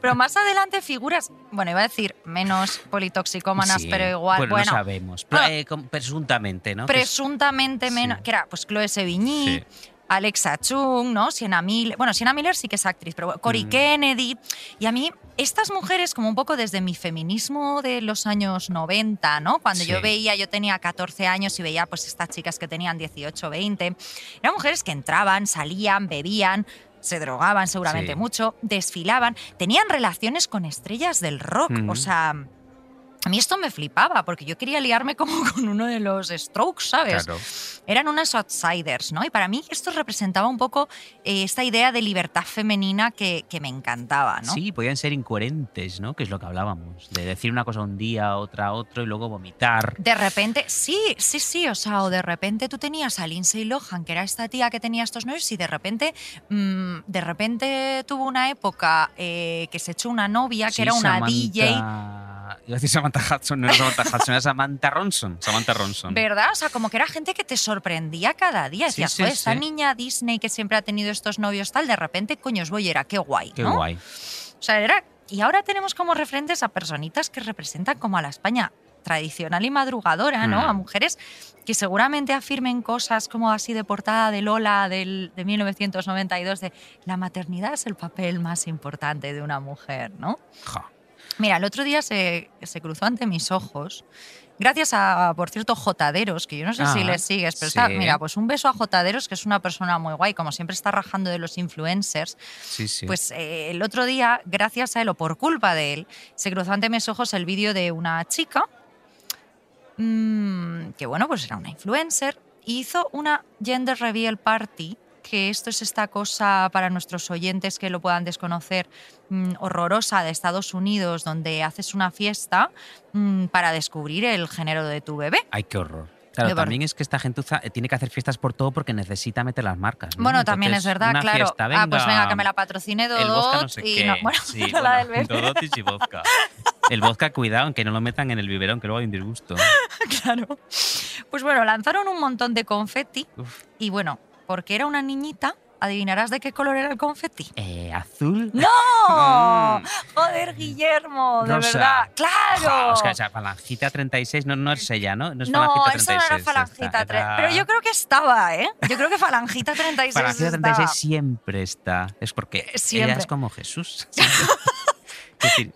Pero más adelante figuras, bueno, iba a decir menos politoxicómanas,
Sí,
pero igual,
bueno,
bueno,
no sabemos. Eh, presuntamente, ¿no?
Presuntamente menos,
Sí.
que era pues Chloe Sevigny,
Sí.
Alexa Chung, ¿no? Sienna Miller. Bueno, Sienna Miller sí que es actriz, pero bueno, Cory
Mm.
Kennedy. Y a mí, estas mujeres, como un poco desde mi feminismo de los años 90, ¿no? Cuando yo veía, yo tenía 14 años y veía pues estas chicas que tenían 18, 20. Eran mujeres que entraban, salían, bebían. Se drogaban seguramente
Sí.
mucho, desfilaban, tenían relaciones con estrellas del rock.
Mm.
O sea, a mí esto me flipaba porque yo quería liarme como con uno de los Strokes, ¿sabes?
Claro.
eran unas outsiders, ¿no? Y para mí esto representaba un poco eh, esta idea de libertad femenina que, que me encantaba, ¿no?
Sí, podían ser incoherentes, ¿no? Que es lo que hablábamos. De decir una cosa un día, otra otro y luego vomitar.
De repente, sí, sí, sí, o sea, o de repente tú tenías a Lindsay Lohan, que era esta tía que tenía estos novios, y de repente, mm, de repente tuvo una época eh, que se echó una novia, que
Sí,
era una
Samantha-
DJ,
Iba a decir Samantha Hudson, no era Samantha Hudson, era Samantha Ronson. Samantha Ronson.
¿verdad? O sea, como que era gente que te sorprendía cada día.
Sí,
Decías,
sí,
"Joder, esta
sí.
niña Disney que siempre ha tenido estos novios tal, de repente, coño, es bollera, qué guay,
Qué
¿no?
guay.
O sea, era. Y ahora tenemos como referentes a personitas que representan como a la España tradicional y madrugadora, ¿no?
Mm.
A mujeres que seguramente afirmen cosas como así de portada de Lola del, de 1992, de la maternidad es el papel más importante de una mujer, ¿no?
Ja.
Mira, el otro día se, se cruzó ante mis ojos, gracias a, por cierto, Jotaderos, que yo no sé si
Ah,
le sigues, pero está, mira, pues un beso a Jotaderos, que es una persona muy guay, como siempre está rajando de los influencers.
Sí, sí.
Pues eh, el otro día, gracias a él o por culpa de él, se cruzó ante mis ojos el vídeo de una chica mm, que, bueno, pues era una influencer, hizo una gender reveal party, que esto es esta cosa para nuestros oyentes que lo puedan desconocer, mm, horrorosa de Estados Unidos, donde haces una fiesta mm, para descubrir el género de tu bebé.
Ay, qué horror. Claro, también es que esta gentuza eh, tiene que hacer fiestas por todo porque necesita meter las marcas. ¿no?
Bueno, también es verdad,
una
claro.
fiesta,
ah, pues venga, que me la patrocine
El
Dodot
vodka no sé
y
qué.
no- bueno,
Sí,
la del bebé.
Dodotis y vodka. El vodka, cuidado, que no lo metan en el biberón, que luego hay un disgusto.
Claro. Pues bueno, lanzaron un montón de confeti
Uf.
y bueno, porque era una niñita, adivinarás de qué color era el confeti.
Eh, ¿Azul?
¡No!
Mm.
Joder, Guillermo, de
Rosa.
verdad. ¡Claro!
Es que esa falangita 36 no, no es ella, ¿no? No es
no,
falangita
eso
36.
no era falangita
esta,
3.
era-
Pero yo creo que estaba, ¿eh? Yo creo que falangita 36
Falangita
estaba.
36 siempre está. Es porque
Siempre.
ella es como Jesús. Decir,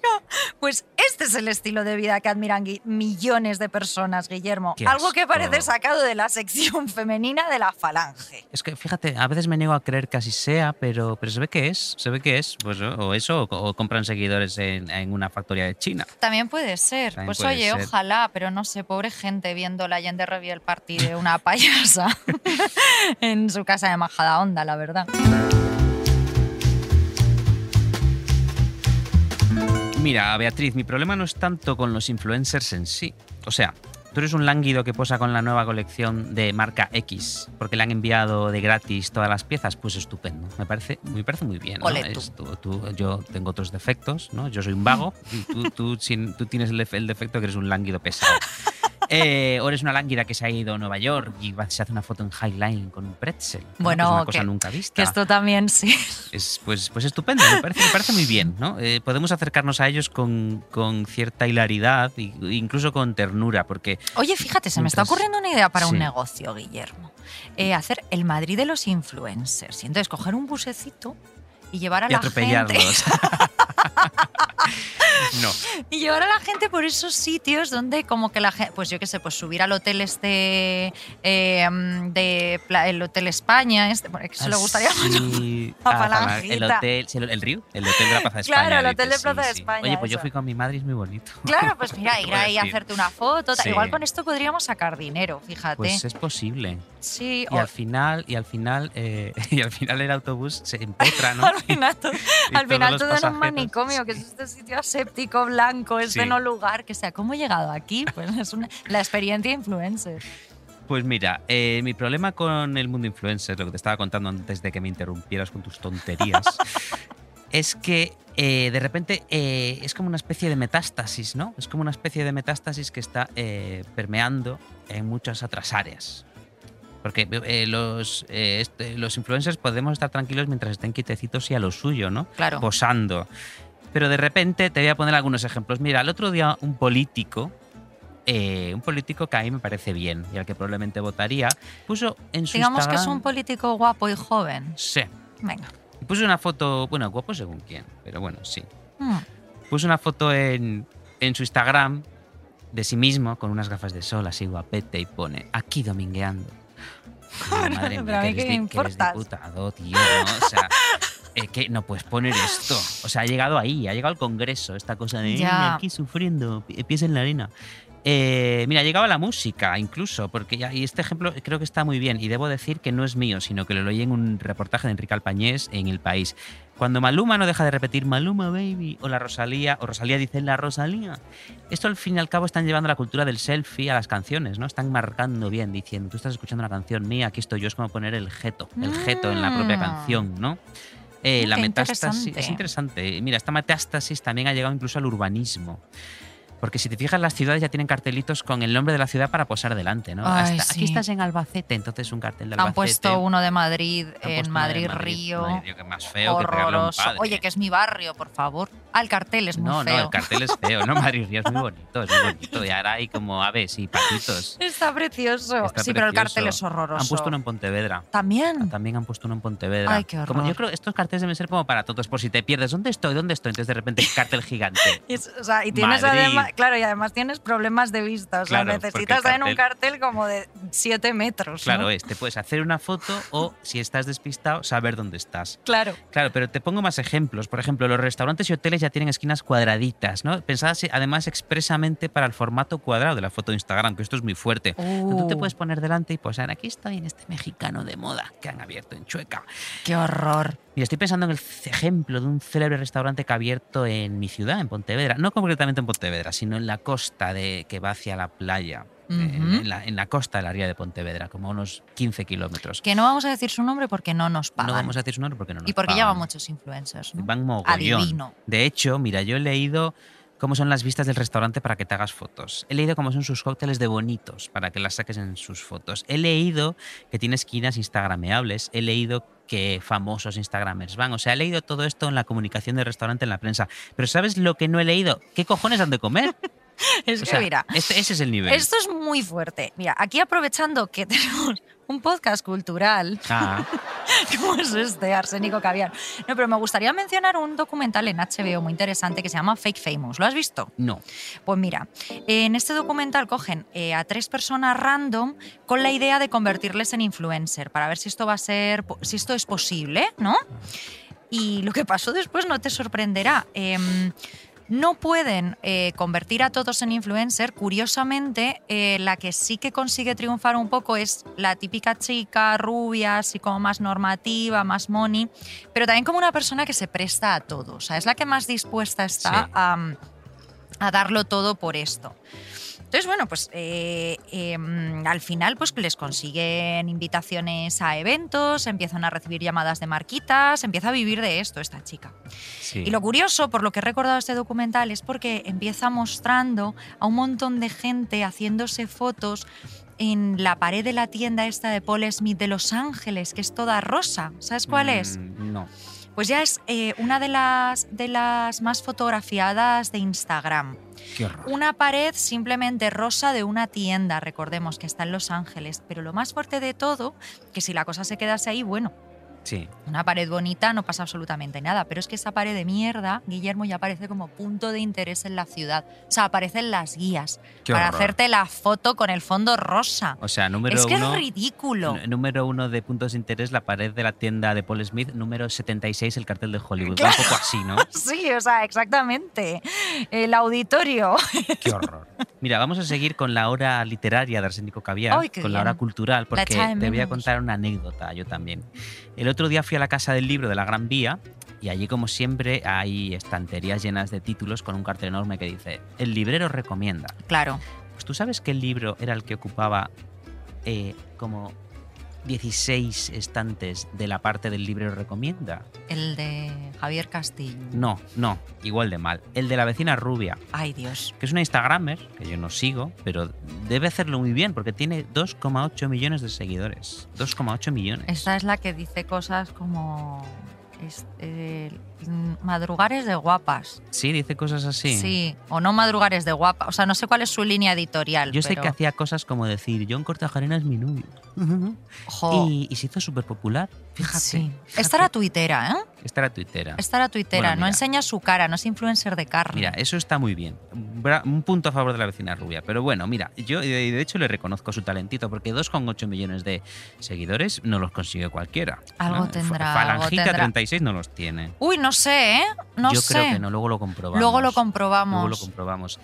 Pues este es el estilo de vida que admiran millones de personas, Guillermo. Algo que parece sacado de la sección femenina de la falange.
es que fíjate, a veces me niego a creer que así sea, pero, pero se ve que es. Se ve que es. Pues, o o eso, o, o compran seguidores en, en una factoría de China.
También puede ser.
También
pues
puede
oye,
ser.
ojalá, pero no sé, pobre gente viendo la Allende Reviel Party de una payasa en su casa de Majada Onda, la verdad.
Mira, Beatriz, mi problema no es tanto con los influencers en sí. O sea, tú eres un lánguido que posa con la nueva colección de marca X, porque le han enviado de gratis todas las piezas, pues estupendo. Me parece, me parece muy bien. ¿no? Es tú- tú- yo tengo otros defectos, ¿no? Yo soy un vago y tú, tú, sin- tú tienes el defecto que eres un lánguido pesado. Eh, o eres una lánguida que se ha ido a Nueva York y se hace una foto en Highline con un pretzel. ¿no?
Bueno,
Que es una cosa
que-
nunca vista.
Que esto también sí.
Es, pues, pues estupendo, me parece, me parece muy bien. ¿no? Eh, podemos acercarnos a ellos con, con cierta hilaridad e incluso con ternura, porque
Oye, fíjate, se me está ocurriendo una idea para
Sí.
un negocio, Guillermo. Eh, hacer el Madrid de los influencers. Y entonces coger un busecito y llevar a
y
la gente.
atropellarlos. no.
Y llevar a la gente por esos sitios donde como que la gente, pues yo qué sé, pues subir al hotel este eh, mm, de el Hotel España, este, porque que se le gustaría.
Sí. Ah,
Falangita.
el hotel, sí, el, el Río, el hotel de la Plaza de España.
Claro, el hotel de Plaza
sí,
de
sí.
España,
Oye, pues yo
eso.
fui con mi madre y es muy bonito.
Claro, pues mira, ir ahí a hacerte una foto.
Sí.
Igual con esto podríamos sacar dinero, fíjate.
Pues es posible.
sí,
Y
o-
al final, y al final, eh, y al final el autobús se empotra, ¿no?
al final, todo, al final en un manicomio, que es este sitio aséptico, blanco, este
Sí.
no lugar, que sea, ¿cómo he llegado aquí? Pues es una- la experiencia influencer.
Pues mira, eh, mi problema con el mundo influencer, lo que te estaba contando antes de que me interrumpieras con tus tonterías, es que eh, de repente eh, es como una especie de metástasis, ¿no? Es como una especie de metástasis que está permeando en muchas otras áreas. Porque eh, los, eh, este, los influencers podemos estar tranquilos mientras estén quietecitos y a lo suyo, ¿no?
Claro.
Posando. Pero de repente te voy a poner algunos ejemplos. Mira, el otro día un político, eh, un político que a mí me parece bien y al que probablemente votaría, puso en su
Digamos que es
Instagram-
un político guapo y joven.
Sí.
Venga.
Y puso una foto, bueno, guapo según quién, pero bueno, sí.
Mm.
Puso una foto en, en su Instagram de sí mismo con unas gafas de sol así guapete y pone aquí domingueando. Madre
Pero
mía,
a
que
mí
eres,
qué
di-
me
que eres diputado, tío, ¿no? O sea, eh, que no puedes poner esto. O sea, ha llegado ahí, ha llegado al Congreso, esta cosa de. "Eh, aquí sufriendo, pi- pies en la arena. Eh, mira, ha llegado a la música incluso, porque ya, y este ejemplo creo que está muy bien, y debo decir que no es mío, sino que lo leí en un reportaje de Enrique Alpañés en El País. Cuando Maluma no deja de repetir Maluma Baby, o la Rosalía, o Rosalía dice la Rosalía, esto al fin y al cabo están llevando la cultura del selfie a las canciones, ¿no? Están marcando bien, diciendo, tú estás escuchando una canción mía, aquí estoy yo, es como poner el jeto, el jeto en la propia
Mm.
canción, ¿no? Eh, la metástasis
interesante.
es interesante. Mira, esta metástasis también ha llegado incluso al urbanismo. Porque si te fijas, las ciudades ya tienen cartelitos con el nombre de la ciudad para posar delante, ¿no?
Ay,
Hasta-
sí.
Aquí estás en Albacete, entonces un cartel de Albacete.
Han puesto uno de Madrid en Madrid,
Madrid.
Río.
Madrid que más feo que un
Horroroso.
padre.
Oye, que es mi barrio, por favor. Ah, el cartel es muy
No,
feo.
no, el cartel es feo, ¿no? Madrid Río es muy bonito, es muy bonito. Y ahora hay como aves y patitos.
Está precioso.
Está
sí, pero el cartel es horroroso.
Han puesto uno en Pontevedra.
También.
También han puesto uno en Pontevedra.
Ay, qué
Como yo
horror.
creo estos carteles deben ser como para todos, por si te pierdes. ¿Dónde estoy? ¿Dónde estoy? Entonces de repente cartel gigante.
Y, o sea, y tienes
Madrid.
además, claro, y además tienes problemas de vista. O sea,
Claro,
necesitas también un
cartel-
como de 7 metros.
Claro,
¿no?
es, te puedes hacer una foto o, si estás despistado, saber dónde estás.
Claro.
Claro, pero te pongo más ejemplos. Por ejemplo, los restaurantes y hoteles ya tienen esquinas cuadraditas, ¿no? Pensadas eh, además expresamente para el formato cuadrado de la foto de Instagram, que esto es muy fuerte. Tú te
Uh.
puedes poner delante y posar, aquí estoy en este mexicano de moda que han abierto en Chueca.
Qué horror.
Mira, estoy pensando en el ejemplo de un célebre restaurante que ha abierto en mi ciudad, en Pontevedra. No concretamente en Pontevedra, sino en la costa de, que va hacia la playa. eh, en, la, en la costa de la ría de Pontevedra, como unos 15 kilómetros.
Que no vamos a decir su nombre porque no nos pagan.
No vamos a decir su nombre porque no nos
y porque
pagan.
lleva muchos influencers. ¿no?
Van mogollón.
Adivino.
De hecho, mira, yo he leído cómo son las vistas del restaurante para que te hagas fotos. He leído cómo son sus cócteles de bonitos para que las saques en sus fotos. He leído que tiene esquinas instagrameables. He leído que famosos instagramers van. O sea, he leído todo esto en la comunicación del restaurante en la prensa. Pero ¿sabes lo que no he leído? ¿Qué cojones han de comer?
Es
O
que
sea,
mira,
este- ese es el nivel.
esto es muy fuerte. Mira, aquí aprovechando que tenemos un podcast cultural,
Ah,
como es este, Arsénico Caviar. No, pero me gustaría mencionar un documental en HBO muy interesante que se llama Fake Famous. ¿Lo has visto?
no.
Pues mira, en este documental cogen eh, a tres personas random con la idea de convertirles en influencer para ver si esto va a ser, si esto es posible, ¿no? Y lo que pasó después no te sorprenderá. Em, no pueden eh, convertir a todos en influencer. Curiosamente, eh, la que sí que consigue triunfar un poco es la típica chica rubia, así como más normativa, más money, pero también como una persona que se presta a todo. O sea, es la que más dispuesta está
Sí.
a, a darlo todo por esto. Entonces, bueno, pues eh, em, al final pues les consiguen invitaciones a eventos, empiezan a recibir llamadas de marquitas, empieza a vivir de esto esta chica.
Sí.
Y lo curioso, por lo que he recordado este documental, es porque empieza mostrando a un montón de gente haciéndose fotos en la pared de la tienda esta de Paul Smith de Los Ángeles, que es toda rosa. ¿Sabes cuál es?
Mm, No.
Pues ya es eh, una de las, de las más fotografiadas de Instagram.
Qué.
Una pared simplemente rosa de una tienda, recordemos que está en Los Ángeles. Pero lo más fuerte de todo, que si la cosa se quedase ahí, bueno,
Sí.
una pared bonita no pasa absolutamente nada, pero es que esa pared de mierda, Guillermo, ya aparece como punto de interés en la ciudad. O sea, aparecen las guías
Qué
para
horror.
hacerte la foto con el fondo rosa.
O sea, número
es que
uno.
es ridículo.
n- Número uno de puntos de interés, la pared de la tienda de Paul Smith. Número 76, el cartel de Hollywood. Un poco así, ¿no?
Sí, o sea, exactamente. El auditorio.
Qué horror. Mira, vamos a seguir con la hora literaria de Arsénico Caviar,
Ay,
con la hora cultural, porque te voy a contar una anécdota yo también. El otro día fui a la Casa del Libro de la Gran Vía y allí, como siempre, hay estanterías llenas de títulos con un cartel enorme que dice El librero recomienda.
Claro.
Pues tú sabes que el libro era el que ocupaba eh, como 16 estantes de la parte del librero recomienda.
El de Javier Castillo.
No, no, igual de mal. El de la vecina rubia.
Ay, Dios.
que es una Instagramer, que yo no sigo, pero debe hacerlo muy bien porque tiene 2,8 millones de seguidores. 2,8 millones.
Esta es la que dice cosas como. eh, madrugares de guapas.
Sí, dice cosas así.
Sí, o no madrugares de guapas. O sea, no sé cuál es su línea editorial.
Yo sé que hacía cosas como decir, John Cortajarena es mi novio.
Jo.
Y, y se hizo súper popular. Fíjate.
Sí.
fíjate.
Esta era tuitera, ¿eh?
Esta era tuitera.
Esta era tuitera.
Bueno,
no enseña su cara, no es influencer de carne.
Mira, eso está muy bien. Un punto a favor de la vecina rubia. Pero bueno, mira, yo de hecho le reconozco su talentito porque 2,8 millones de seguidores no los consigue cualquiera.
Algo
¿no?
tendrá, algo
Falangita
tendrá.
36 no los tiene.
Uy, no sé, ¿eh? No
yo
sé.
creo que no, luego lo comprobamos.
Luego lo comprobamos.
Luego lo comprobamos.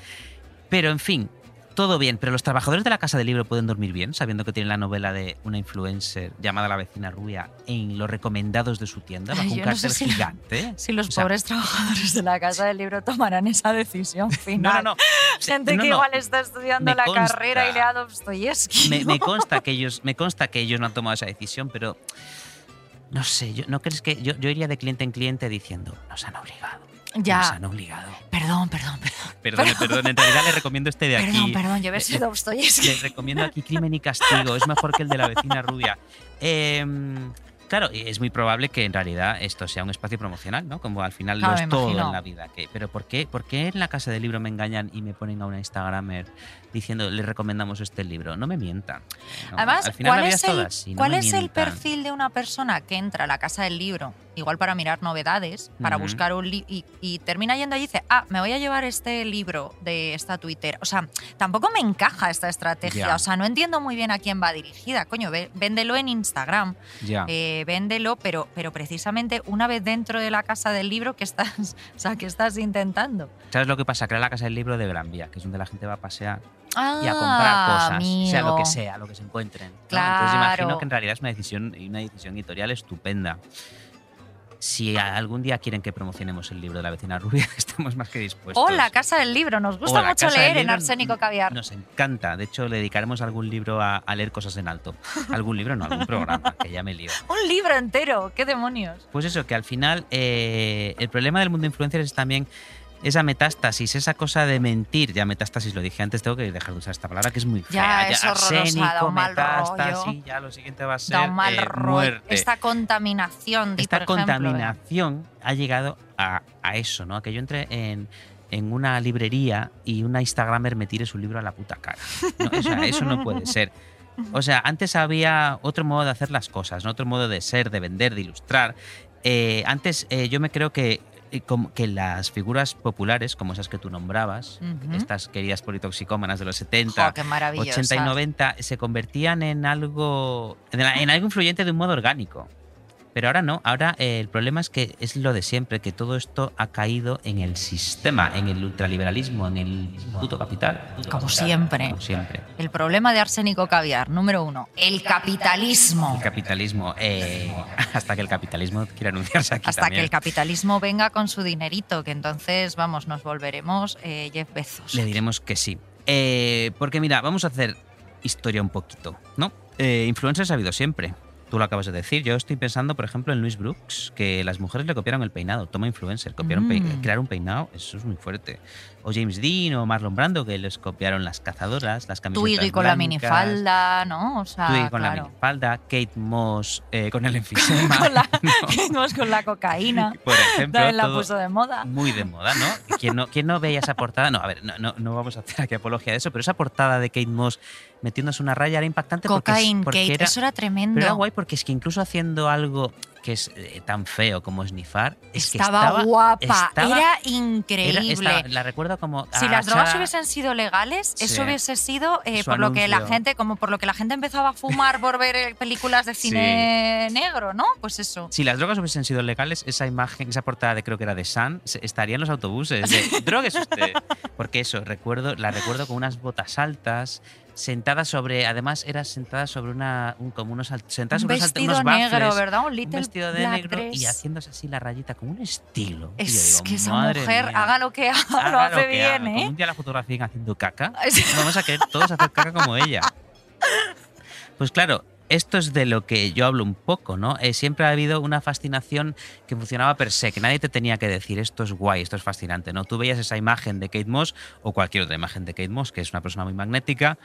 Pero en fin, todo bien. Pero los trabajadores de la Casa del Libro pueden dormir bien, sabiendo que tienen la novela de una influencer llamada La Vecina Rubia en los recomendados de su tienda, bajo
Ay,
un
yo no sé
cartel
si-
gigante.
Si los
O sea,
pobres trabajadores de la Casa del Libro tomarán esa decisión
No,
final.
no, no.
Gente
No,
que
no.
igual está estudiando la
consta.
carrera y le ha dado Dostoyevsky.
Me,
¿no?
me consta que ellos, me consta que ellos no han tomado esa decisión, pero no sé, yo, ¿no crees que yo, yo iría de cliente en cliente diciendo, nos han obligado?
Ya.
Nos han obligado.
Perdón, perdón, perdón.
Perdón, perdón, en realidad le recomiendo este de aquí.
Perdón, perdón, yo he
Le-
sido Dostoyevsky.
Les recomiendo aquí Crimen y Castigo, es mejor que el de la vecina rubia. Em, claro, es muy probable que en realidad esto sea un espacio promocional, ¿no? Como al final
Claro,
lo es todo
imagino.
en la vida. que- pero ¿por qué, ¿por qué en la casa del libro me engañan y me ponen a una Instagramer diciendo le recomendamos este libro? No me mientan. No,
Además,
al final
¿cuál es, el,
así,
cuál es el perfil de una persona que entra a la casa del libro, igual para mirar novedades, para buscar un libro, y, y termina yendo y dice, ah, me voy a llevar este libro de esta Twitter? O sea, tampoco me encaja esta estrategia. O sea, no entiendo muy bien a quién va dirigida. Coño, véndelo en Instagram,
Ya.
eh, véndelo, pero, pero precisamente una vez dentro de la casa del libro, ¿qué estás, o sea, ¿qué estás intentando?
¿Sabes lo que pasa? Que era la casa del libro de Gran Vía, que es donde la gente va a pasear
Ah,
y a comprar cosas, sea lo que
amigo.
sea, lo que se encuentren. ¿no? Entonces imagino
Claro.
que en realidad es una decisión, una decisión editorial estupenda. Si algún día quieren que promocionemos el libro de la vecina rubia, estamos más que dispuestos.
O la casa del libro, nos gusta mucho leer en Arsénico Caviar.
Nos encanta. De hecho, le dedicaremos algún libro a, a leer cosas en alto. Algún libro, no, algún programa, que ya me lío.
Un libro entero, qué demonios.
Pues eso, que al final eh, el problema del mundo influencer es también esa metástasis, esa cosa de mentir. Ya metástasis lo dije antes, tengo que dejar de usar esta palabra que es muy
Ya,
fea.
es horrorosa, da
arsénico,
un mal
metástasis,
rollo.
ya lo siguiente va a ser
Da un mal
eh, muerte.
Esta contaminación,
Esta
por ejemplo, ¿eh?
contaminación ha llegado a, a eso, ¿no? A que yo entre en, en una librería y una Instagramer me tire su libro a la puta cara. No, o sea, eso no puede ser. O sea, antes había otro modo de hacer las cosas, ¿no? otro modo de ser, de vender, de ilustrar. Eh, antes eh, yo me creo que, que las figuras populares, como esas que tú nombrabas, estas queridas politoxicómanas de los 70,
Jo, qué maravillosas.
80 y 90 se convertían en algo en algo influyente de un modo orgánico. Pero ahora no, ahora eh, el problema es que es lo de siempre, que todo esto ha caído en el sistema, en el ultraliberalismo, en el puto capital. puto
Como
capital,
siempre.
Como siempre.
El problema de Arsénico Caviar, número uno, el capitalismo.
El capitalismo, eh, hasta que el capitalismo quiera anunciarse aquí
Hasta que el capitalismo venga con su dinerito, que entonces, vamos, nos volveremos eh, Jeff Bezos.
Le diremos que sí. Eh, porque mira, vamos a hacer historia un poquito, ¿no? Influencers ha habido siempre. Tú lo acabas de decir. Yo estoy pensando, por ejemplo, en Luis Brooks, que las mujeres le copiaron el peinado. Toma influencer, copiaron
Mm.
pei- crear un peinado, eso es muy fuerte. O James Dean o Marlon Brando, que les copiaron las cazadoras, las camisetas
Twiggy con la minifalda, ¿no? O sea,
Twiggy con la minifalda, Kate Moss eh, con el enfisema.
con, la,
¿no?
con la cocaína.
Por ejemplo,
También la
todo
puso de moda.
muy de moda, ¿no? ¿Quién no, quién no veía esa portada? No, a ver, no, no, no vamos a hacer aquí apología de eso, pero esa portada de Kate Moss metiéndose una raya era impactante porque,
Cocaine
porque
Kate,
era,
eso era tremendo.
pero era guay porque es que incluso haciendo algo que es eh, tan feo como snifar, es que
estaba,
estaba
guapa,
estaba-
era
era-
increíble.
estaba- la recuerdo como
si las drogas hubiesen sido legales, eso
Sí.
hubiese sido eh, por lo que la
anuncio.
gente, como por lo que la gente empezaba a fumar por ver eh, películas de cine negro, ¿no? Pues eso.
Si las drogas hubiesen sido legales, esa imagen, esa portada de creo que era de Sun, estaría en los autobuses. De, Drogues usted. Porque eso, recuerdo, la recuerdo con unas botas altas, sentada sobre, además era sentada sobre una, un, como unos, sentada
Un
sobre alt-
vestido
unos
negro, ¿verdad? Un
un
little
vestido de negro y haciéndose así la rayita con un estilo. Y yo
Es
digo,
que esa
"Madre
mujer,
mía,
haga lo que haga,
haga
lo hace bien,
haga". Como
¿eh?
un día la fotografía haciendo caca, vamos a querer todos hacer caca como ella. Pues claro, esto es de lo que yo hablo un poco, ¿no? Eh, siempre ha habido una fascinación que funcionaba per se, que nadie te tenía que decir esto es guay, esto es fascinante, ¿no? Tú veías esa imagen de Kate Moss o cualquier otra imagen de Kate Moss, que es una persona muy magnética,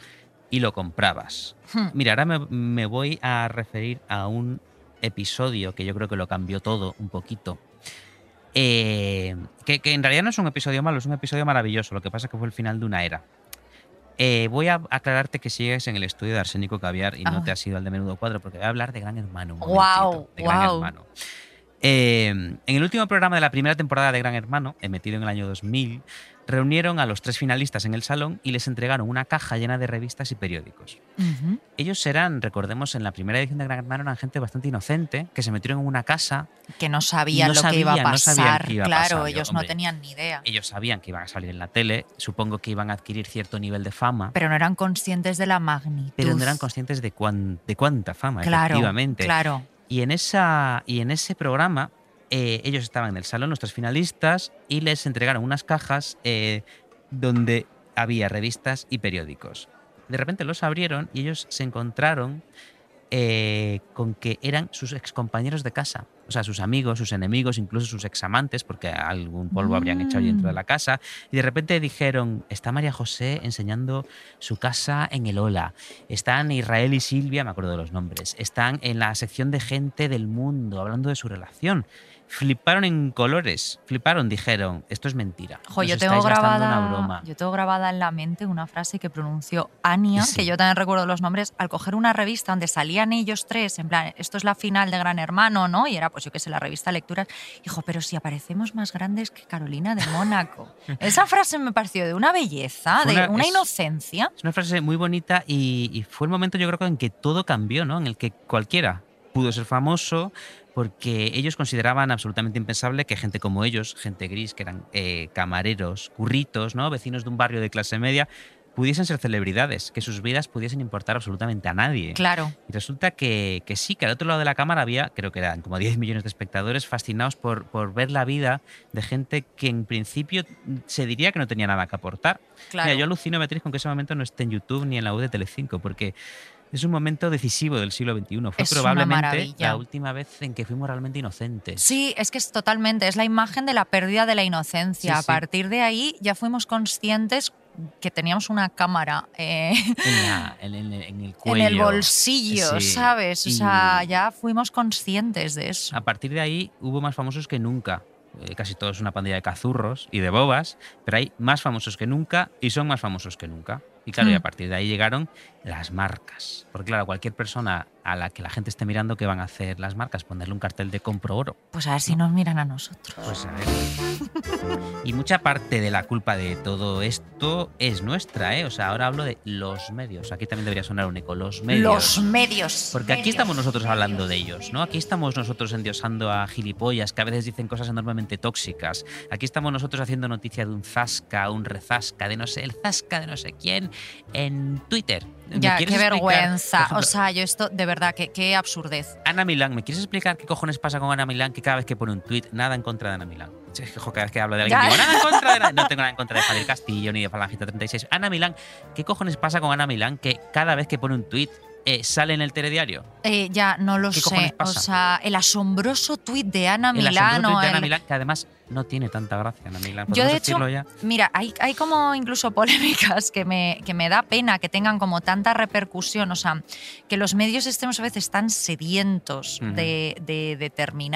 y lo comprabas.
Hmm.
Mira, ahora me, me voy a referir a un episodio que yo creo que lo cambió todo un poquito. Eh, que, que en realidad no es un episodio malo, es un episodio maravilloso. Lo que pasa es que fue el final de una era. Eh, voy a aclararte que sigues en el estudio de Arsénico Caviar y no
Ah.
te has ido al de Menudo Cuadro porque voy a hablar de Gran Hermano. un momentito, de Gran. Hermano. Eh, en el último programa de la primera temporada de Gran Hermano, emitido en el año 2000, reunieron a los tres finalistas en el salón y les entregaron una caja llena de revistas y periódicos. Ellos eran, recordemos, en la primera edición de Gran Hermano eran gente bastante inocente, que se metieron en una casa.
Que no sabían
No
lo que iba a
no
pasar.
qué iba a
claro,
pasar. Yo,
ellos
hombre,
no tenían ni idea.
Ellos sabían que iban a salir en la tele, supongo que iban a adquirir cierto nivel de fama,
Pero no eran conscientes de la magnitud.
pero no eran conscientes de, cuán- de cuánta fama,
Claro,
efectivamente.
claro.
Y en, esa, y en ese programa, eh, ellos estaban en el salón, nuestros finalistas, y les entregaron unas cajas eh, donde había revistas y periódicos. De repente los abrieron y ellos se encontraron eh, con que eran sus excompañeros de casa. O sea, sus amigos, sus enemigos, incluso sus examantes, porque algún polvo habrían hecho ahí dentro de la casa. Y de repente dijeron, está María José enseñando su casa en el Ola. Están Israel y Silvia, me acuerdo de los nombres. Están en la sección de gente del mundo, hablando de su relación. Fliparon en colores, fliparon, dijeron, esto es mentira.
Jo, yo tengo grabada,
una broma.
yo tengo grabada en la mente una frase que pronunció Ania,
Sí.
que yo también recuerdo los nombres, al coger una revista donde salían ellos tres, en plan, esto es la final de Gran Hermano, ¿no? Y era, pues yo qué sé, la revista Lecturas. Dijo, pero si aparecemos más grandes que Carolina de Mónaco. Esa frase me pareció de una belleza,
Fue
de
una-
una
es-
inocencia.
Es una frase muy bonita y, y fue el momento yo creo en que todo cambió, ¿no? En el que cualquiera pudo ser famoso porque ellos consideraban absolutamente impensable que gente como ellos, gente gris, que eran eh, camareros, curritos, ¿no? Vecinos de un barrio de clase media, pudiesen ser celebridades, que sus vidas pudiesen importar absolutamente a nadie.
Claro.
Y resulta que, que sí, que al otro lado de la cámara había, creo que eran como 10 millones de espectadores fascinados por, por ver la vida de gente que en principio se diría que no tenía nada que aportar.
Claro.
Mira, yo alucino, Beatriz, con que ese momento no esté en YouTube ni en la web de Telecinco, porque es un momento decisivo del siglo XXI. Fue
Es
probablemente la última vez en que fuimos realmente inocentes.
Sí, es que es totalmente, es la imagen de la pérdida de la inocencia.
Sí,
A
sí.
partir de ahí ya fuimos conscientes que teníamos una cámara eh,
En, la- en el- en el
en
cuello.
el bolsillo,
Sí.
¿sabes? O
Y
sea, ya fuimos conscientes de eso.
A partir de ahí hubo más famosos que nunca. Eh, casi todos una pandilla de cazurros y de bobas, pero hay más famosos que nunca y son más famosos que nunca. Y claro, y a
Hmm.
partir de ahí llegaron las marcas. Porque claro, cualquier persona a la que la gente esté mirando, ¿qué van a hacer las marcas? Ponerle un cartel de compro oro.
Pues a ver si nos miran a nosotros.
Pues a ver. Y mucha parte de la culpa de todo esto es nuestra, ¿eh? O sea, ahora hablo de los medios. Aquí también debería sonar un eco. Los medios.
Los medios.
Porque aquí estamos nosotros hablando de ellos, ¿no? Aquí estamos nosotros endiosando a gilipollas que a veces dicen cosas enormemente tóxicas. Aquí estamos nosotros haciendo noticia de un zasca, un rezasca, de no sé, el zasca de no sé quién en Twitter. ¿Me
Ya, qué
explicar,
vergüenza.
ejemplo,
o sea, yo esto, de verdad, qué absurdez.
Ana Milán, ¿me quieres explicar qué cojones pasa con Ana Milán que cada vez que pone un tuit, nada en contra de Ana Milán? Es que, cada vez que hablo de alguien digo, nada en contra de Ana- No tengo nada en contra de Javier Castillo ni de Falangista 36. Ana Milán, ¿qué cojones pasa con Ana Milán que cada vez que pone un tuit eh, sale en el telediario?
Eh, ya, no lo
¿Qué cojones
sé. O sea, el asombroso tuit de Ana
el
Milán.
asombroso tuit de Ana
el-
Milán, que además no tiene tanta gracia Ana Milán.
Yo,
¿Podemos
de hecho,
decirlo ya?
mira, hay, hay como incluso polémicas que me, que me da pena que tengan como tanta repercusión. O sea, que los medios estemos a veces tan sedientos de, de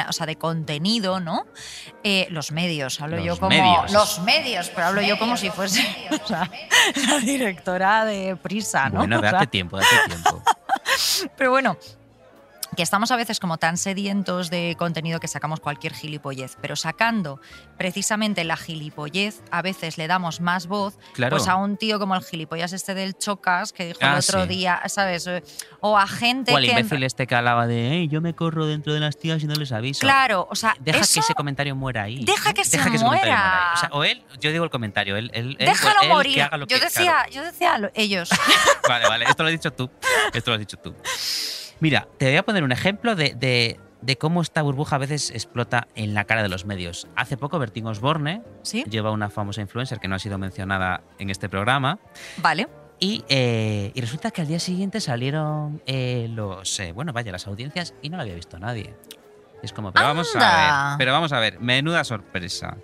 o sea, de contenido, ¿no? Eh, los medios, hablo
Los
yo como.
medios.
Los medios, pero hablo yo como si fuese o sea, la directora de Prisa, ¿no?
Bueno,
O sea,
date tiempo, date tiempo.
pero bueno, que estamos a veces como tan sedientos de contenido que sacamos cualquier gilipollez, pero sacando precisamente la gilipollez, a veces le damos más voz
Claro.
pues a un tío como el gilipollas este del Chocas que dijo el
Ah,
otro
sí.
día, ¿sabes? O a gente
O al
que...
imbécil este que hablaba de, "Ey, yo me corro dentro de las tías y no les aviso.
Claro, o sea,
Deja
eso-
que ese comentario muera ahí.
Deja que se muera.
O, sea, o él, yo digo el comentario, él,
Déjalo
él que
morir.
haga lo
Yo
que-
decía,
claro.
yo decía lo- ellos.
Vale, vale, esto lo has dicho tú. Esto lo has dicho tú. Mira, te voy a poner un ejemplo de, de- de cómo esta burbuja a veces explota en la cara de los medios. Hace poco Bertín Osborne
¿Sí?
lleva una famosa influencer que no ha sido mencionada en este programa.
Vale.
Y, eh, y resulta que al día siguiente salieron eh, los, eh, bueno, vaya, las audiencias y no la había visto nadie. Es como, pero vamos a
Anda.
ver, pero vamos a ver, menuda sorpresa.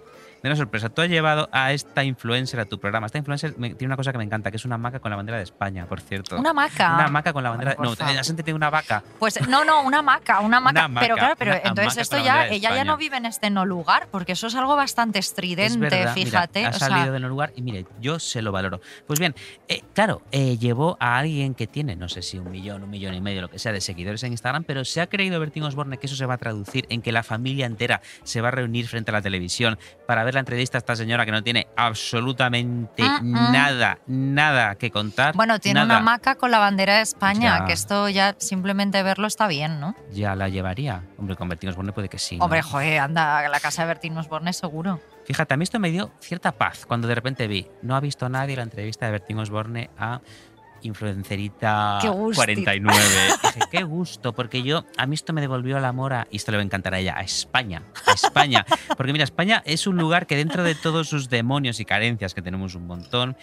Menuda sorpresa. Tú has llevado a esta influencer a tu programa. Esta influencer me- tiene una cosa que me encanta, que es una maca con la bandera de España, por cierto.
Una maca.
Una maca con la bandera.
Bueno,
no,
favor.
has entendido una vaca.
Pues no, no, una maca, una maca.
Una maca,
pero claro, pero
una
entonces esto
la
ya,
de
ella ya no vive en este no lugar, porque eso es algo bastante
Es
estridente,
mira,
fíjate.
ha
o sea,
salido de un lugar y mire, yo se lo valoro. Pues bien, eh, claro, eh, llevó a alguien que tiene, no sé si un millón, un millón y medio, lo que sea, de seguidores en Instagram, pero se ha creído Bertín Osborne que eso se va a traducir en que la familia entera se va a reunir frente a la televisión para ver la entrevista a esta señora que no tiene absolutamente
Mm, mm.
nada, nada que contar.
Bueno, tiene
nada.
una maca con la bandera de España,
Ya.
que esto ya simplemente verlo está bien, ¿no?
Ya la llevaría. Hombre, con Bertín Osborne puede que sí. ¿no?
Hombre, joder, anda, a la casa de Bertín Osborne seguro.
Fíjate, a mí esto me dio cierta paz cuando de repente vi, no ha visto nadie la entrevista de Bertín Osborne a influencerita
Qué gusti.
49. Dije, qué gusto, porque yo, a mí esto me devolvió el amor a, y esto le va a encantar a ella, a España, a España. Porque mira, España es un lugar que dentro de todos sus demonios y carencias, que tenemos un montón,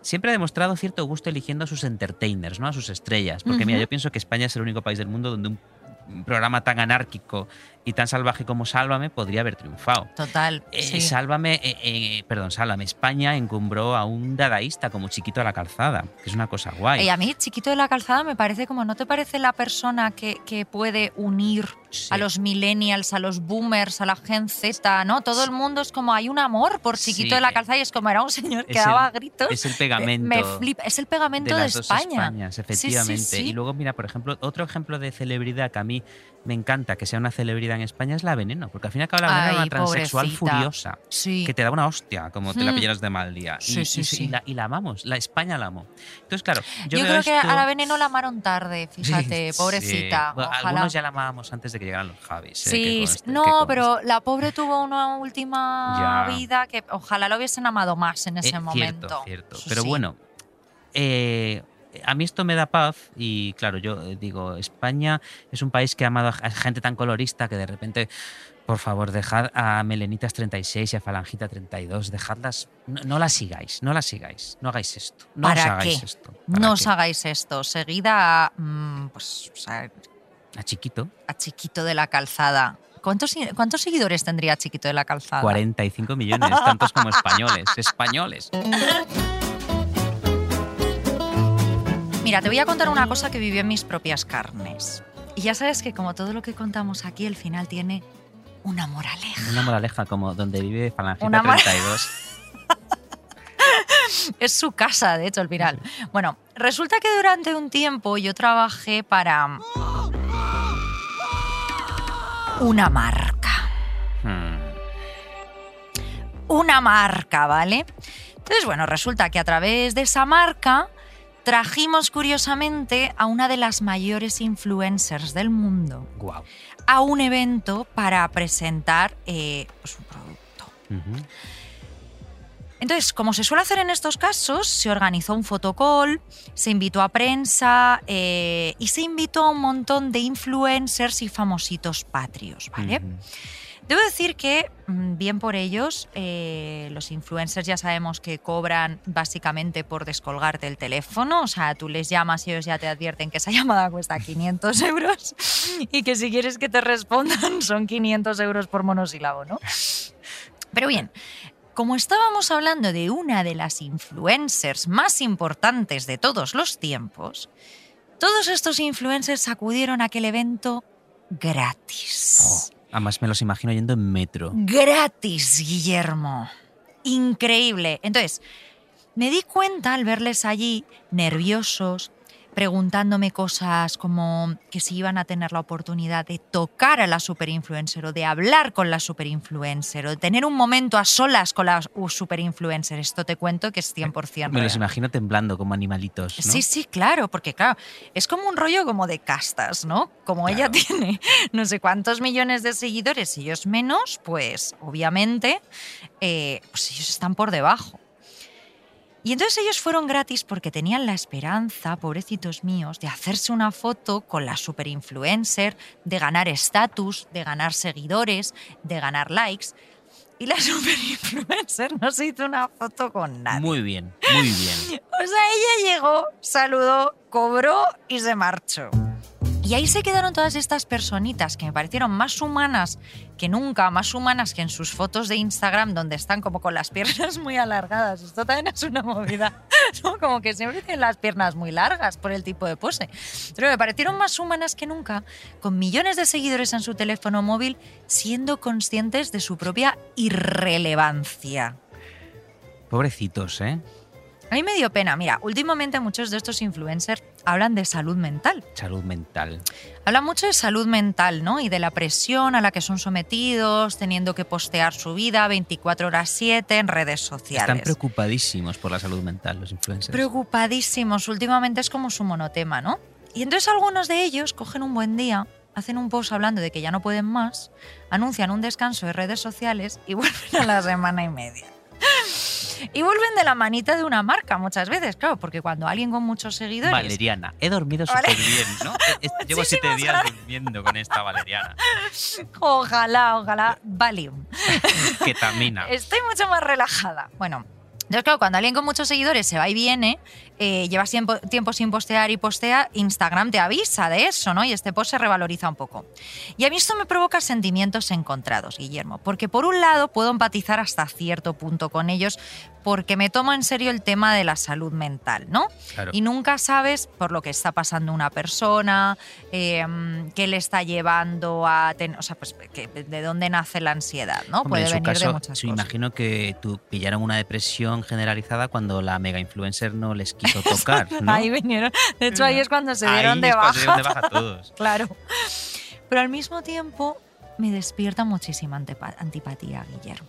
siempre ha demostrado cierto gusto eligiendo a sus entertainers, ¿no? A sus estrellas. Porque mira, yo pienso que España es el único país del mundo donde un programa tan anárquico y tan salvaje como Sálvame podría haber triunfado.
Total.
Eh,
sí.
Sálvame, eh, eh, perdón, Sálvame, España encumbró a un dadaísta como Chiquito a la Calzada, que es una cosa guay.
Y a mí, Chiquito de la Calzada, me parece como, ¿no te parece la persona que, que puede unir
Sí.
a los millennials, a los boomers, a la Gen Z, ¿no? Todo el mundo es como, hay un amor por Chiquito de la Calzada y es como, era un señor que daba gritos.
es el pegamento.
Me es el pegamento
de
de,
las dos
España.
Españas,
Sí, sí,
efectivamente.
sí.
Y luego, mira, por ejemplo, otro ejemplo de celebridad que a mí me encanta que sea una celebridad en España es la Veneno, porque al fin y al cabo la Veneno era
Ay,
una transexual
pobrecita.
furiosa.
Sí.
Que te da una hostia, como te la
Mm.
pillaras de mal día.
Sí,
y,
sí,
y-
sí.
y la, y la amamos, la España la amo. Entonces, claro, yo,
Yo, creo que a la Veneno la amaron tarde, fíjate, pobrecita.
Bueno, algunos ya la amábamos antes de que llegaran los Javis. eh,
Sí,
conste, que
no, pero la pobre tuvo una última
Ya.
vida que ojalá lo hubiesen amado más en ese
Eh,
momento.
Cierto, cierto. Pero bueno, eh, a mí esto me da paz y claro, yo eh, digo, España es un país que ha amado a gente tan colorista que de repente, por favor, dejad a Melenitas 36 y a Falangita 32, dejadlas, no, no las sigáis, no las sigáis, no hagáis esto, no os
¿Para
hagáis
qué?
esto. ¿para
No os hagáis esto. Seguida a, mm, pues, o sea,
A Chiquito,
a Chiquito de la Calzada. ¿Cuántos, ¿Cuántos seguidores tendría Chiquito de la Calzada?
45 millones, tantos como españoles, españoles.
Mira, te voy a contar una cosa que viví en mis propias carnes. Y ya sabes que como todo lo que contamos aquí, el final tiene una moraleja.
Una moraleja como donde vive Falangita
Una mor-
32.
Es su casa, de hecho, el final. Bueno, resulta que durante un tiempo yo trabajé para una marca.
Hmm.
Una marca, ¿vale? Entonces, bueno, resulta que a través de esa marca trajimos curiosamente a una de las mayores influencers del mundo a un evento para presentar eh, pues, un producto. Entonces, como se suele hacer en estos casos, se organizó un fotocall, se invitó a prensa eh, y se invitó a un montón de influencers y famositos patrios, ¿vale? Debo decir que, mm, bien por ellos, eh, los influencers ya sabemos que cobran básicamente por descolgarte el teléfono. O sea, tú les llamas y ellos ya te advierten que esa llamada cuesta 500 euros y que si quieres que te respondan son 500 euros por monosílabo, ¿no? Pero bien, como estábamos hablando de una de las influencers más importantes de todos los tiempos, todos estos influencers acudieron a aquel evento gratis.
Además me los imagino yendo en metro.
Gratis, Guillermo. Increíble. Entonces, me di cuenta al verles allí nerviosos, preguntándome cosas como que si iban a tener la oportunidad de tocar a la superinfluencer o de hablar con la superinfluencer o de tener un momento a solas con la superinfluencer. Esto te cuento que es 100%
Me los imagino temblando como animalitos. ¿no?
Sí, sí, claro, porque claro, es como un rollo como de castas, ¿no? Como ella tiene no sé cuántos millones de seguidores y ellos menos, pues obviamente eh, pues ellos están por debajo. Y entonces ellos fueron gratis porque tenían la esperanza, pobrecitos míos, de hacerse una foto con la superinfluencer, de ganar estatus, de ganar seguidores, de ganar likes. Y la superinfluencer no se hizo una foto con nadie.
Muy bien, muy bien.
O sea, ella llegó, saludó, cobró y se marchó. Y ahí se quedaron todas estas personitas que me parecieron más humanas que nunca, más humanas que en sus fotos de Instagram donde están como con las piernas muy alargadas. Esto también es una movida. Como que siempre tienen las piernas muy largas por el tipo de pose. Pero me parecieron más humanas que nunca, con millones de seguidores en su teléfono móvil, siendo conscientes de su propia irrelevancia.
Pobrecitos, ¿eh?
A mí me dio pena. Mira, últimamente muchos de estos influencers hablan de salud mental.
Salud mental.
Hablan mucho de salud mental, ¿no? Y de la presión a la que son sometidos, teniendo que postear su vida 24 horas 7 en redes sociales.
Están preocupadísimos por la salud mental los influencers.
Preocupadísimos. Últimamente es como su monotema, ¿no? Y entonces algunos de ellos cogen un buen día, hacen un post hablando de que ya no pueden más, anuncian un descanso de redes sociales y vuelven a la semana y media. Y vuelven de la manita de una marca muchas veces, claro, porque cuando alguien con muchos seguidores...
Valeriana. He dormido
Vale.
súper bien, ¿no? Llevo siete días
gracias.
durmiendo con esta valeriana.
Ojalá, ojalá, Valium.
Ketamina.
Estoy mucho más relajada. Bueno, entonces claro, cuando alguien con muchos seguidores se va y viene, eh, lleva tiempo, tiempo sin postear y postea, Instagram te avisa de eso, ¿no? Y este post se revaloriza un poco. Y a mí esto me provoca sentimientos encontrados, Guillermo, porque por un lado puedo empatizar hasta cierto punto con ellos porque me tomo en serio el tema de la salud mental, ¿no?
Claro.
Y nunca sabes por lo que está pasando una persona, eh, qué le está llevando a... ten- o sea, pues que- de dónde nace la ansiedad, ¿no?
Hombre,
Puede
en su
venir de
caso,
muchas
sí,
cosas.
imagino que tú pillaron una depresión generalizada cuando la mega influencer no les quiso tocar, ¿no?
Ahí vinieron. De hecho, ahí es cuando se
Ahí
dieron de
es cuando se
baja.
dieron de baja todos.
claro. Pero al mismo tiempo me despierta muchísima antipatía, Guillermo.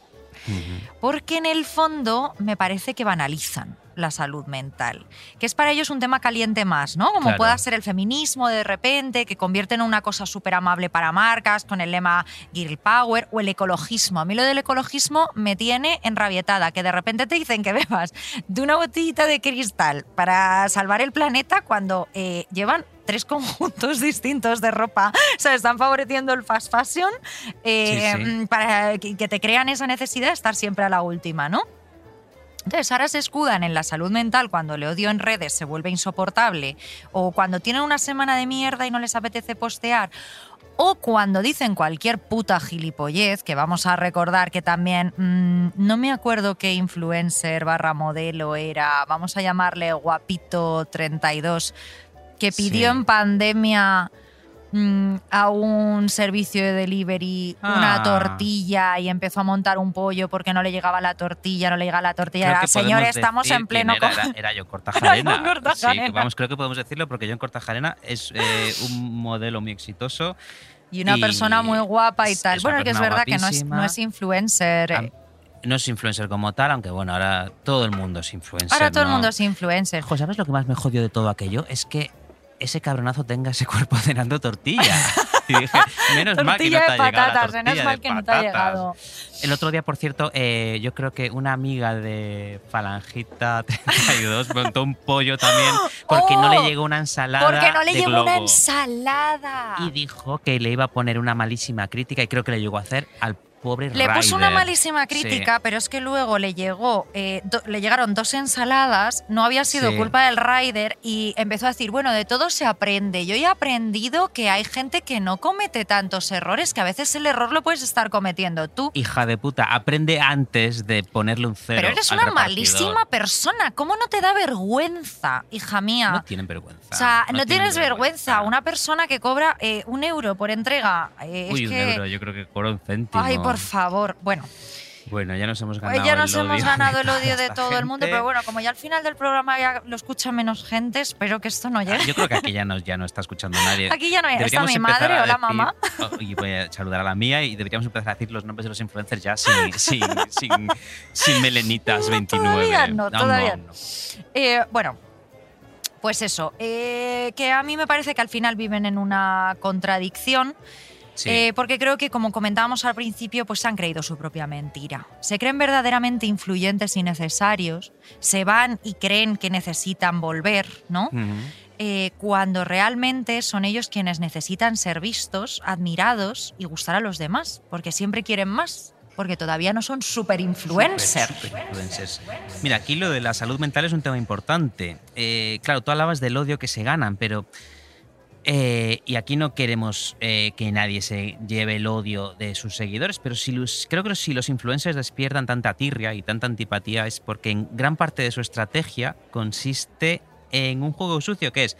Porque en el fondo me parece que banalizan la salud mental, que es para ellos un tema caliente más, ¿no? Como
Claro.
pueda ser el feminismo de repente, que convierten en una cosa súper amable para marcas, con el lema Girl Power, o el ecologismo. A mí lo del ecologismo me tiene enrabietada, que de repente te dicen que bebas de una botellita de cristal para salvar el planeta cuando eh, llevan tres conjuntos distintos de ropa, o sea, están favoreciendo el fast fashion eh,
Sí, sí.
para que te crean esa necesidad de estar siempre a la última, ¿no? Entonces, ahora se escudan en la salud mental cuando el odio en redes se vuelve insoportable, o cuando tienen una semana de mierda y no les apetece postear, o cuando dicen cualquier puta gilipollez, que vamos a recordar que también, mm, no me acuerdo qué influencer barra modelo era, vamos a llamarle Guapito32, que pidió
Sí.
en pandemia mm, a un servicio de delivery una
Ah.
tortilla y empezó a montar un pollo porque no le llegaba la tortilla, no le llegaba la tortilla. Era,
que
Señor,
podemos
estamos en pleno...
era, era, era John Cortajarena.
Era John Cortajarena.
Sí, vamos, creo que podemos decirlo porque John Cortajarena es eh, un modelo muy exitoso.
Y una
Y
persona muy guapa y tal. Bueno, que es verdad que no es,
guapísima.
no es influencer. eh.
No es influencer como tal, aunque bueno, ahora todo el mundo es influencer.
Ahora todo el mundo es influencer.
Jo, ¿Sabes lo que más me jodió de todo aquello? Es que ese cabronazo tenga ese cuerpo cenando tortilla. Y dije, menos mal que no
Tortilla
te ha llegado la
patatas, menos
tortilla
mal que no te ha llegado.
El otro día, por cierto, eh, yo creo que una amiga de Falangita 32 montó un pollo también porque no
¡Oh!
le llegó una ensalada
Porque no le
de
llegó
globo.
una ensalada.
Y dijo que le iba a poner una malísima crítica y creo que le llegó a hacer al pobre
Le puso una
Ryder.
malísima crítica,
Sí.
pero es que luego le llegó, eh, do- le llegaron dos ensaladas, no había sido
Sí.
culpa del rider y empezó a decir, bueno, de todo se aprende. Yo he aprendido que hay gente que no comete tantos errores, que a veces el error lo puedes estar cometiendo tú.
Hija de puta, aprende antes de ponerle un cero.
Pero eres
al
una
repartidor.
malísima persona. ¿Cómo no te da vergüenza, hija mía?
No tienen vergüenza.
O sea, no,
tienen
tienes vergüenza. Una persona que cobra eh, un euro por entrega. eh,
Uy,
es
un
que...
euro, yo creo que cobró un céntimo.
Ay, por favor. Bueno,
Bueno, ya nos hemos ganado
ya
el
nos hemos
odio
ganado el
de
odio de todo el mundo,
gente.
pero bueno, como ya al final del programa ya lo escucha menos gente, espero que esto no llegue.
Yo creo que aquí ya no, ya no está escuchando nadie.
Aquí ya no hay- está mi madre,
a
hola,
decir-
mamá.
oh, y voy a saludar a la mía y deberíamos empezar a decir los nombres de los influencers ya sin, sin, sin, sin melenitas 29.
todavía no, todavía no. Eh, bueno, pues eso, eh, que a mí me parece que al final viven en una contradicción.
Sí.
eh, porque creo que, como comentábamos al principio, pues se han creído su propia mentira. Se creen verdaderamente influyentes y necesarios, se van y creen que necesitan volver, ¿no? Eh, cuando realmente son ellos quienes necesitan ser vistos, admirados y gustar a los demás, porque siempre quieren más, porque todavía no son super influencers.
Super- super influencers. Mira, aquí lo de la salud mental es un tema importante. Eh, claro, tú hablabas del odio que se ganan, pero. eh, y aquí no queremos eh, que nadie se lleve el odio de sus seguidores, pero si los- creo que si los influencers despiertan tanta tirria y tanta antipatía es porque en gran parte de su estrategia consiste en un juego sucio que es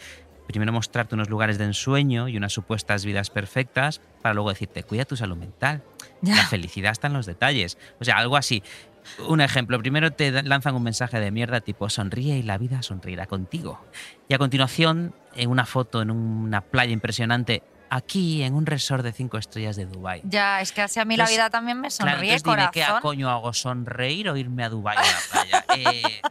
primero mostrarte unos lugares de ensueño y unas supuestas vidas perfectas para luego decirte, cuida tu salud mental.
Ya.
La felicidad está en los detalles. O sea, algo así. Un ejemplo, primero te lanzan un mensaje de mierda tipo sonríe y la vida sonreirá contigo. Y a continuación, en una foto en una playa impresionante, aquí en un resort de cinco estrellas de Dubai.
Ya, es que así a mí la vida también me
Claro,
sonríe,
entonces dime, ¿qué
corazón.
coño hago? ¿Sonreír o irme a Dubai a la playa? Eh,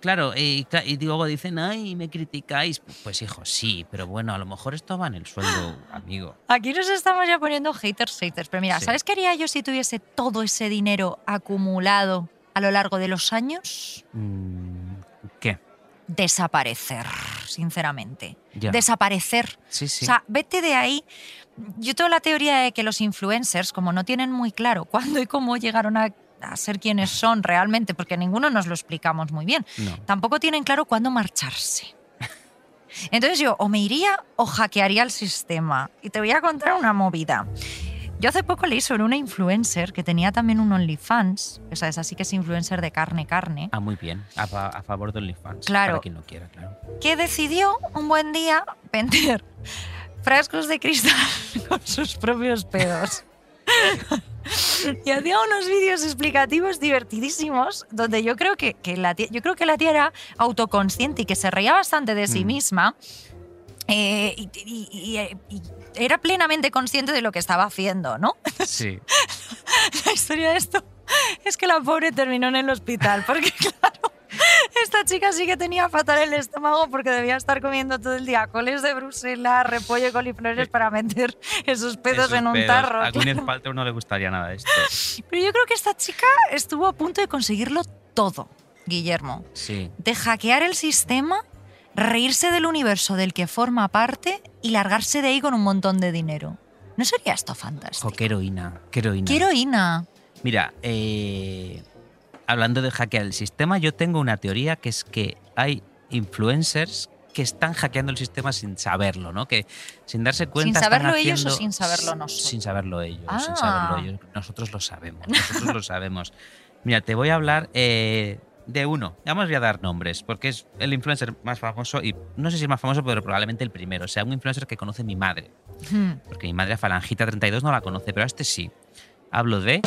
claro, y y luego dicen, ay, me criticáis. Pues hijo, sí, pero bueno, a lo mejor esto va en el sueldo, amigo.
Aquí nos estamos ya poniendo haters, haters. Pero mira,
Sí.
¿sabes qué haría yo si tuviese todo ese dinero acumulado a lo largo de los años?
Mm, ¿Qué?
Desaparecer, sinceramente.
Ya.
Desaparecer.
Sí, sí.
O sea, vete de ahí. Yo tengo la teoría de que los influencers, como no tienen muy claro cuándo y cómo llegaron a, a ser quienes son realmente, porque ninguno nos lo explicamos muy bien,
No.
tampoco tienen claro cuándo marcharse. Entonces yo o me iría o hackearía el sistema. Y te voy a contar una movida. Yo hace poco leí sobre una influencer que tenía también un OnlyFans, o sea, es así que es influencer de carne, carne,
Ah, muy bien. A, fa- a favor de OnlyFans.
Claro.
Para quien no quiera, claro.
que decidió un buen día vender frascos de cristal con sus propios pedos. y hacía unos vídeos explicativos divertidísimos donde yo creo que, que la tía, yo creo que la tía era autoconsciente y que se reía bastante de sí
Mm.
misma. eh, y, y- y- y era plenamente consciente de lo que estaba haciendo, ¿no?
Sí.
La historia de esto es que la pobre terminó en el hospital, porque claro, esta chica sí que tenía fatal el estómago porque debía estar comiendo todo el día coles de Bruselas, repollo y coliflores para meter esos pedos
Esos
en un
pedos.
tarro.
A Gwyneth. Paltrow no le gustaría nada esto.
Pero yo creo que esta chica estuvo a punto de conseguirlo todo, Guillermo.
Sí.
De hackear el sistema, reírse del universo del que forma parte y largarse de ahí con un montón de dinero. ¿No sería esto fantástico?
Qué heroína. Qué heroína.
¡Qué heroína!
Mira, eh, hablando de hackear el sistema, yo tengo una teoría que es que hay influencers que están hackeando el sistema sin saberlo, ¿no? Que sin darse cuenta. están
saberlo ellos o sin saberlo nosotros?
Sin saberlo ellos, sin saberlo ellos. Nosotros lo sabemos, nosotros lo sabemos. Mira, te voy a hablar eh, de uno. Vamos voy a dar nombres, porque es el influencer más famoso y no sé si es más famoso, pero probablemente el primero. O sea, un influencer que conoce mi madre.
Hmm.
Porque mi madre a Falangita32 no la conoce, pero a este sí. Hablo de.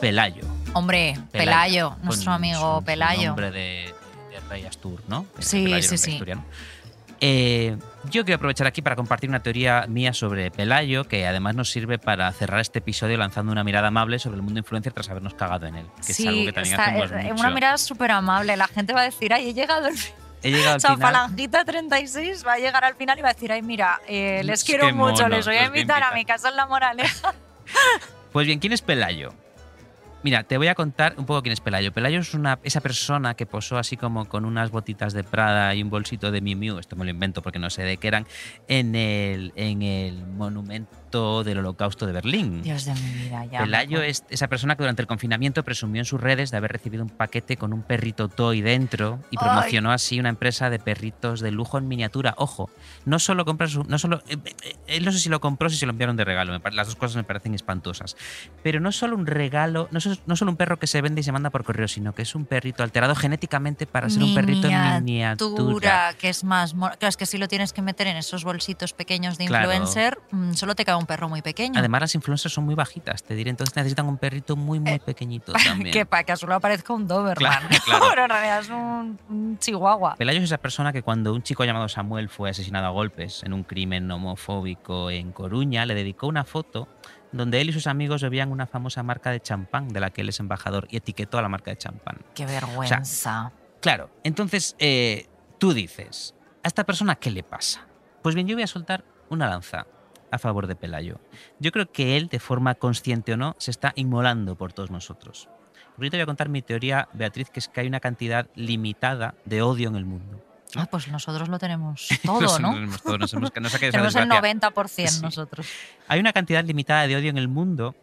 Pelayo.
Hombre, Pelayo, nuestro
Con
amigo Pelayo.
nombre de, de Rey Astur, ¿no?
Sí,
Pelayo
sí, sí.
Eh, yo quiero aprovechar aquí para compartir una teoría mía sobre Pelayo, que además nos sirve para cerrar este episodio lanzando una mirada amable sobre el mundo influencer tras habernos cagado en él. Que
sí,
es algo que también
está-
hacemos
es-
mucho.
una mirada súper amable. La gente va a decir, ay, he llegado el fin.
he llegado al
O sea,
final.
Falangita 36 va a llegar al final y va a decir, ay, mira, eh, les
Es
quiero mucho,
mono,
les voy a
los voy a
invitar a
invitar".
mi casa en La Moraleja.
Pues bien, ¿quién es Pelayo? Mira, te voy a contar un poco quién es Pelayo. Pelayo es una, esa persona que posó así como con unas botitas de Prada y un bolsito de Miu Miu, esto me lo invento porque no sé de qué eran, en el, en el monumento del holocausto de Berlín.
Dios de mi vida, ya.
Pelayo es esa persona que durante el confinamiento presumió en sus redes de haber recibido un paquete con un perrito toy dentro y
Ay.
promocionó así una empresa de perritos de lujo en miniatura. Ojo, no solo compra su, no solo eh, eh, él no sé si lo compró, si se lo enviaron de regalo. las dos cosas me parecen espantosas. Pero no solo un regalo, no, no solo un perro que se vende y se manda por correo, sino que es un perrito alterado genéticamente para ser un perrito en miniatura.
que es más. Claro, es que si lo tienes que meter en esos bolsitos pequeños de influencer, mm, solo te cae un perro muy pequeño.
Además, las influencers son muy bajitas, te diré. Entonces necesitan un perrito muy, muy pequeñito también.
que para que a solo aparezca un Doberman.
Claro, claro.
Pero en realidad es un, un chihuahua.
Pelayo es esa persona que cuando un chico llamado Samuel fue asesinado a golpes en un crimen homofóbico en Coruña, le dedicó una foto donde él y sus amigos bebían una famosa marca de champán de la que él es embajador y etiquetó a la marca de champán.
Qué vergüenza.
Claro, entonces eh, tú dices, ¿a esta persona qué le pasa? Pues bien, yo voy a soltar una lanza a favor de Pelayo. Yo creo que él, de forma consciente o no, se está inmolando por todos nosotros. Porque yo te voy a contar mi teoría, Beatriz, que es que hay una cantidad limitada de odio en el mundo.
Ah, pues nosotros lo tenemos todo,
Nos-
¿no?
nos hemos- todos nos hemos- no sé qué es la
tenemos el
desgracia.
90%
Sí.
nosotros.
Hay una cantidad limitada de odio en el mundo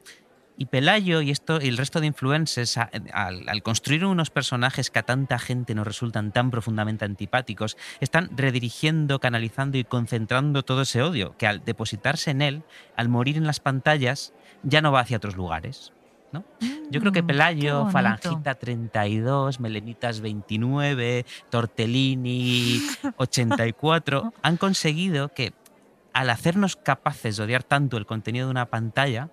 y Pelayo y, esto, y el resto de influencers, a- al, al construir unos personajes que a tanta gente nos resultan tan profundamente antipáticos, están redirigiendo, canalizando y concentrando todo ese odio, que al depositarse en él, al morir en las pantallas, ya no va hacia otros lugares. ¿no? Yo creo que
Mm,
Pelayo. Falangita 32, Melenitas 29, Tortellini 84 han conseguido que al hacernos capaces de odiar tanto el contenido de una pantalla,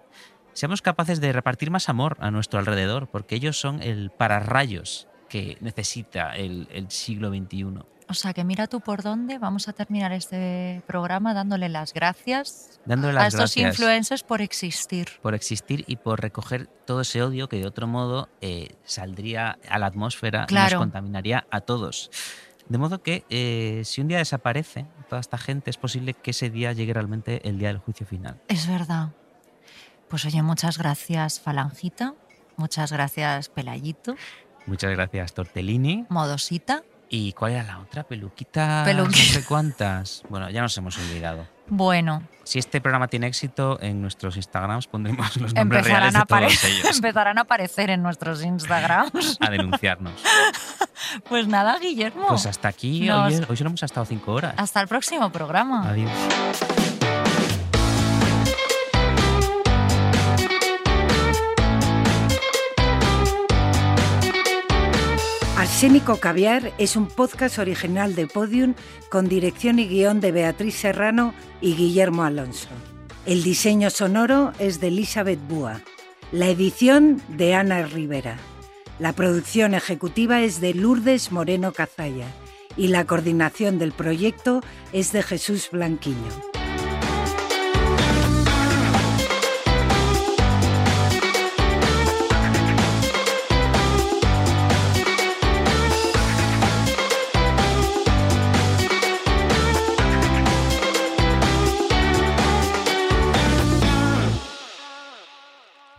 seamos capaces de repartir más amor a nuestro alrededor, porque ellos son el pararrayos que necesita el, el siglo XXI.
O sea, que mira tú por dónde vamos a terminar este programa dándole las gracias
Dándole
a
las
estos
gracias
influencers por existir.
por existir y por recoger todo ese odio que de otro modo eh, saldría a la atmósfera y
Claro.
nos contaminaría a todos. De modo que eh, si un día desaparece toda esta gente, es posible que ese día llegue realmente el día del juicio final.
Es verdad. Pues oye, muchas gracias Falangita, muchas gracias Pelayito,
Muchas gracias, Tortellini.
Modosita.
¿Y cuál era la otra? Peluquita.
Peluqui-
No sé cuántas. Bueno, ya nos hemos olvidado.
Bueno,
Si este programa tiene éxito, en nuestros Instagrams pondremos los nombres
empezarán
reales de todos ellos
empezarán a aparecer en nuestros Instagrams.
a denunciarnos.
Pues nada, Guillermo.
Pues hasta aquí.
Nos-
Hoy, hoy solo hemos estado cinco horas.
Hasta el próximo programa.
Adiós.
Arsénico Caviar es un podcast original de Podium con dirección y guion de Beatriz Serrano y Guillermo Alonso. El diseño sonoro es de Elizabeth Búa. La edición de Ana Rivera. La producción ejecutiva es de Lourdes Moreno Cazalla y la coordinación del proyecto es de Jesús Blanquiño.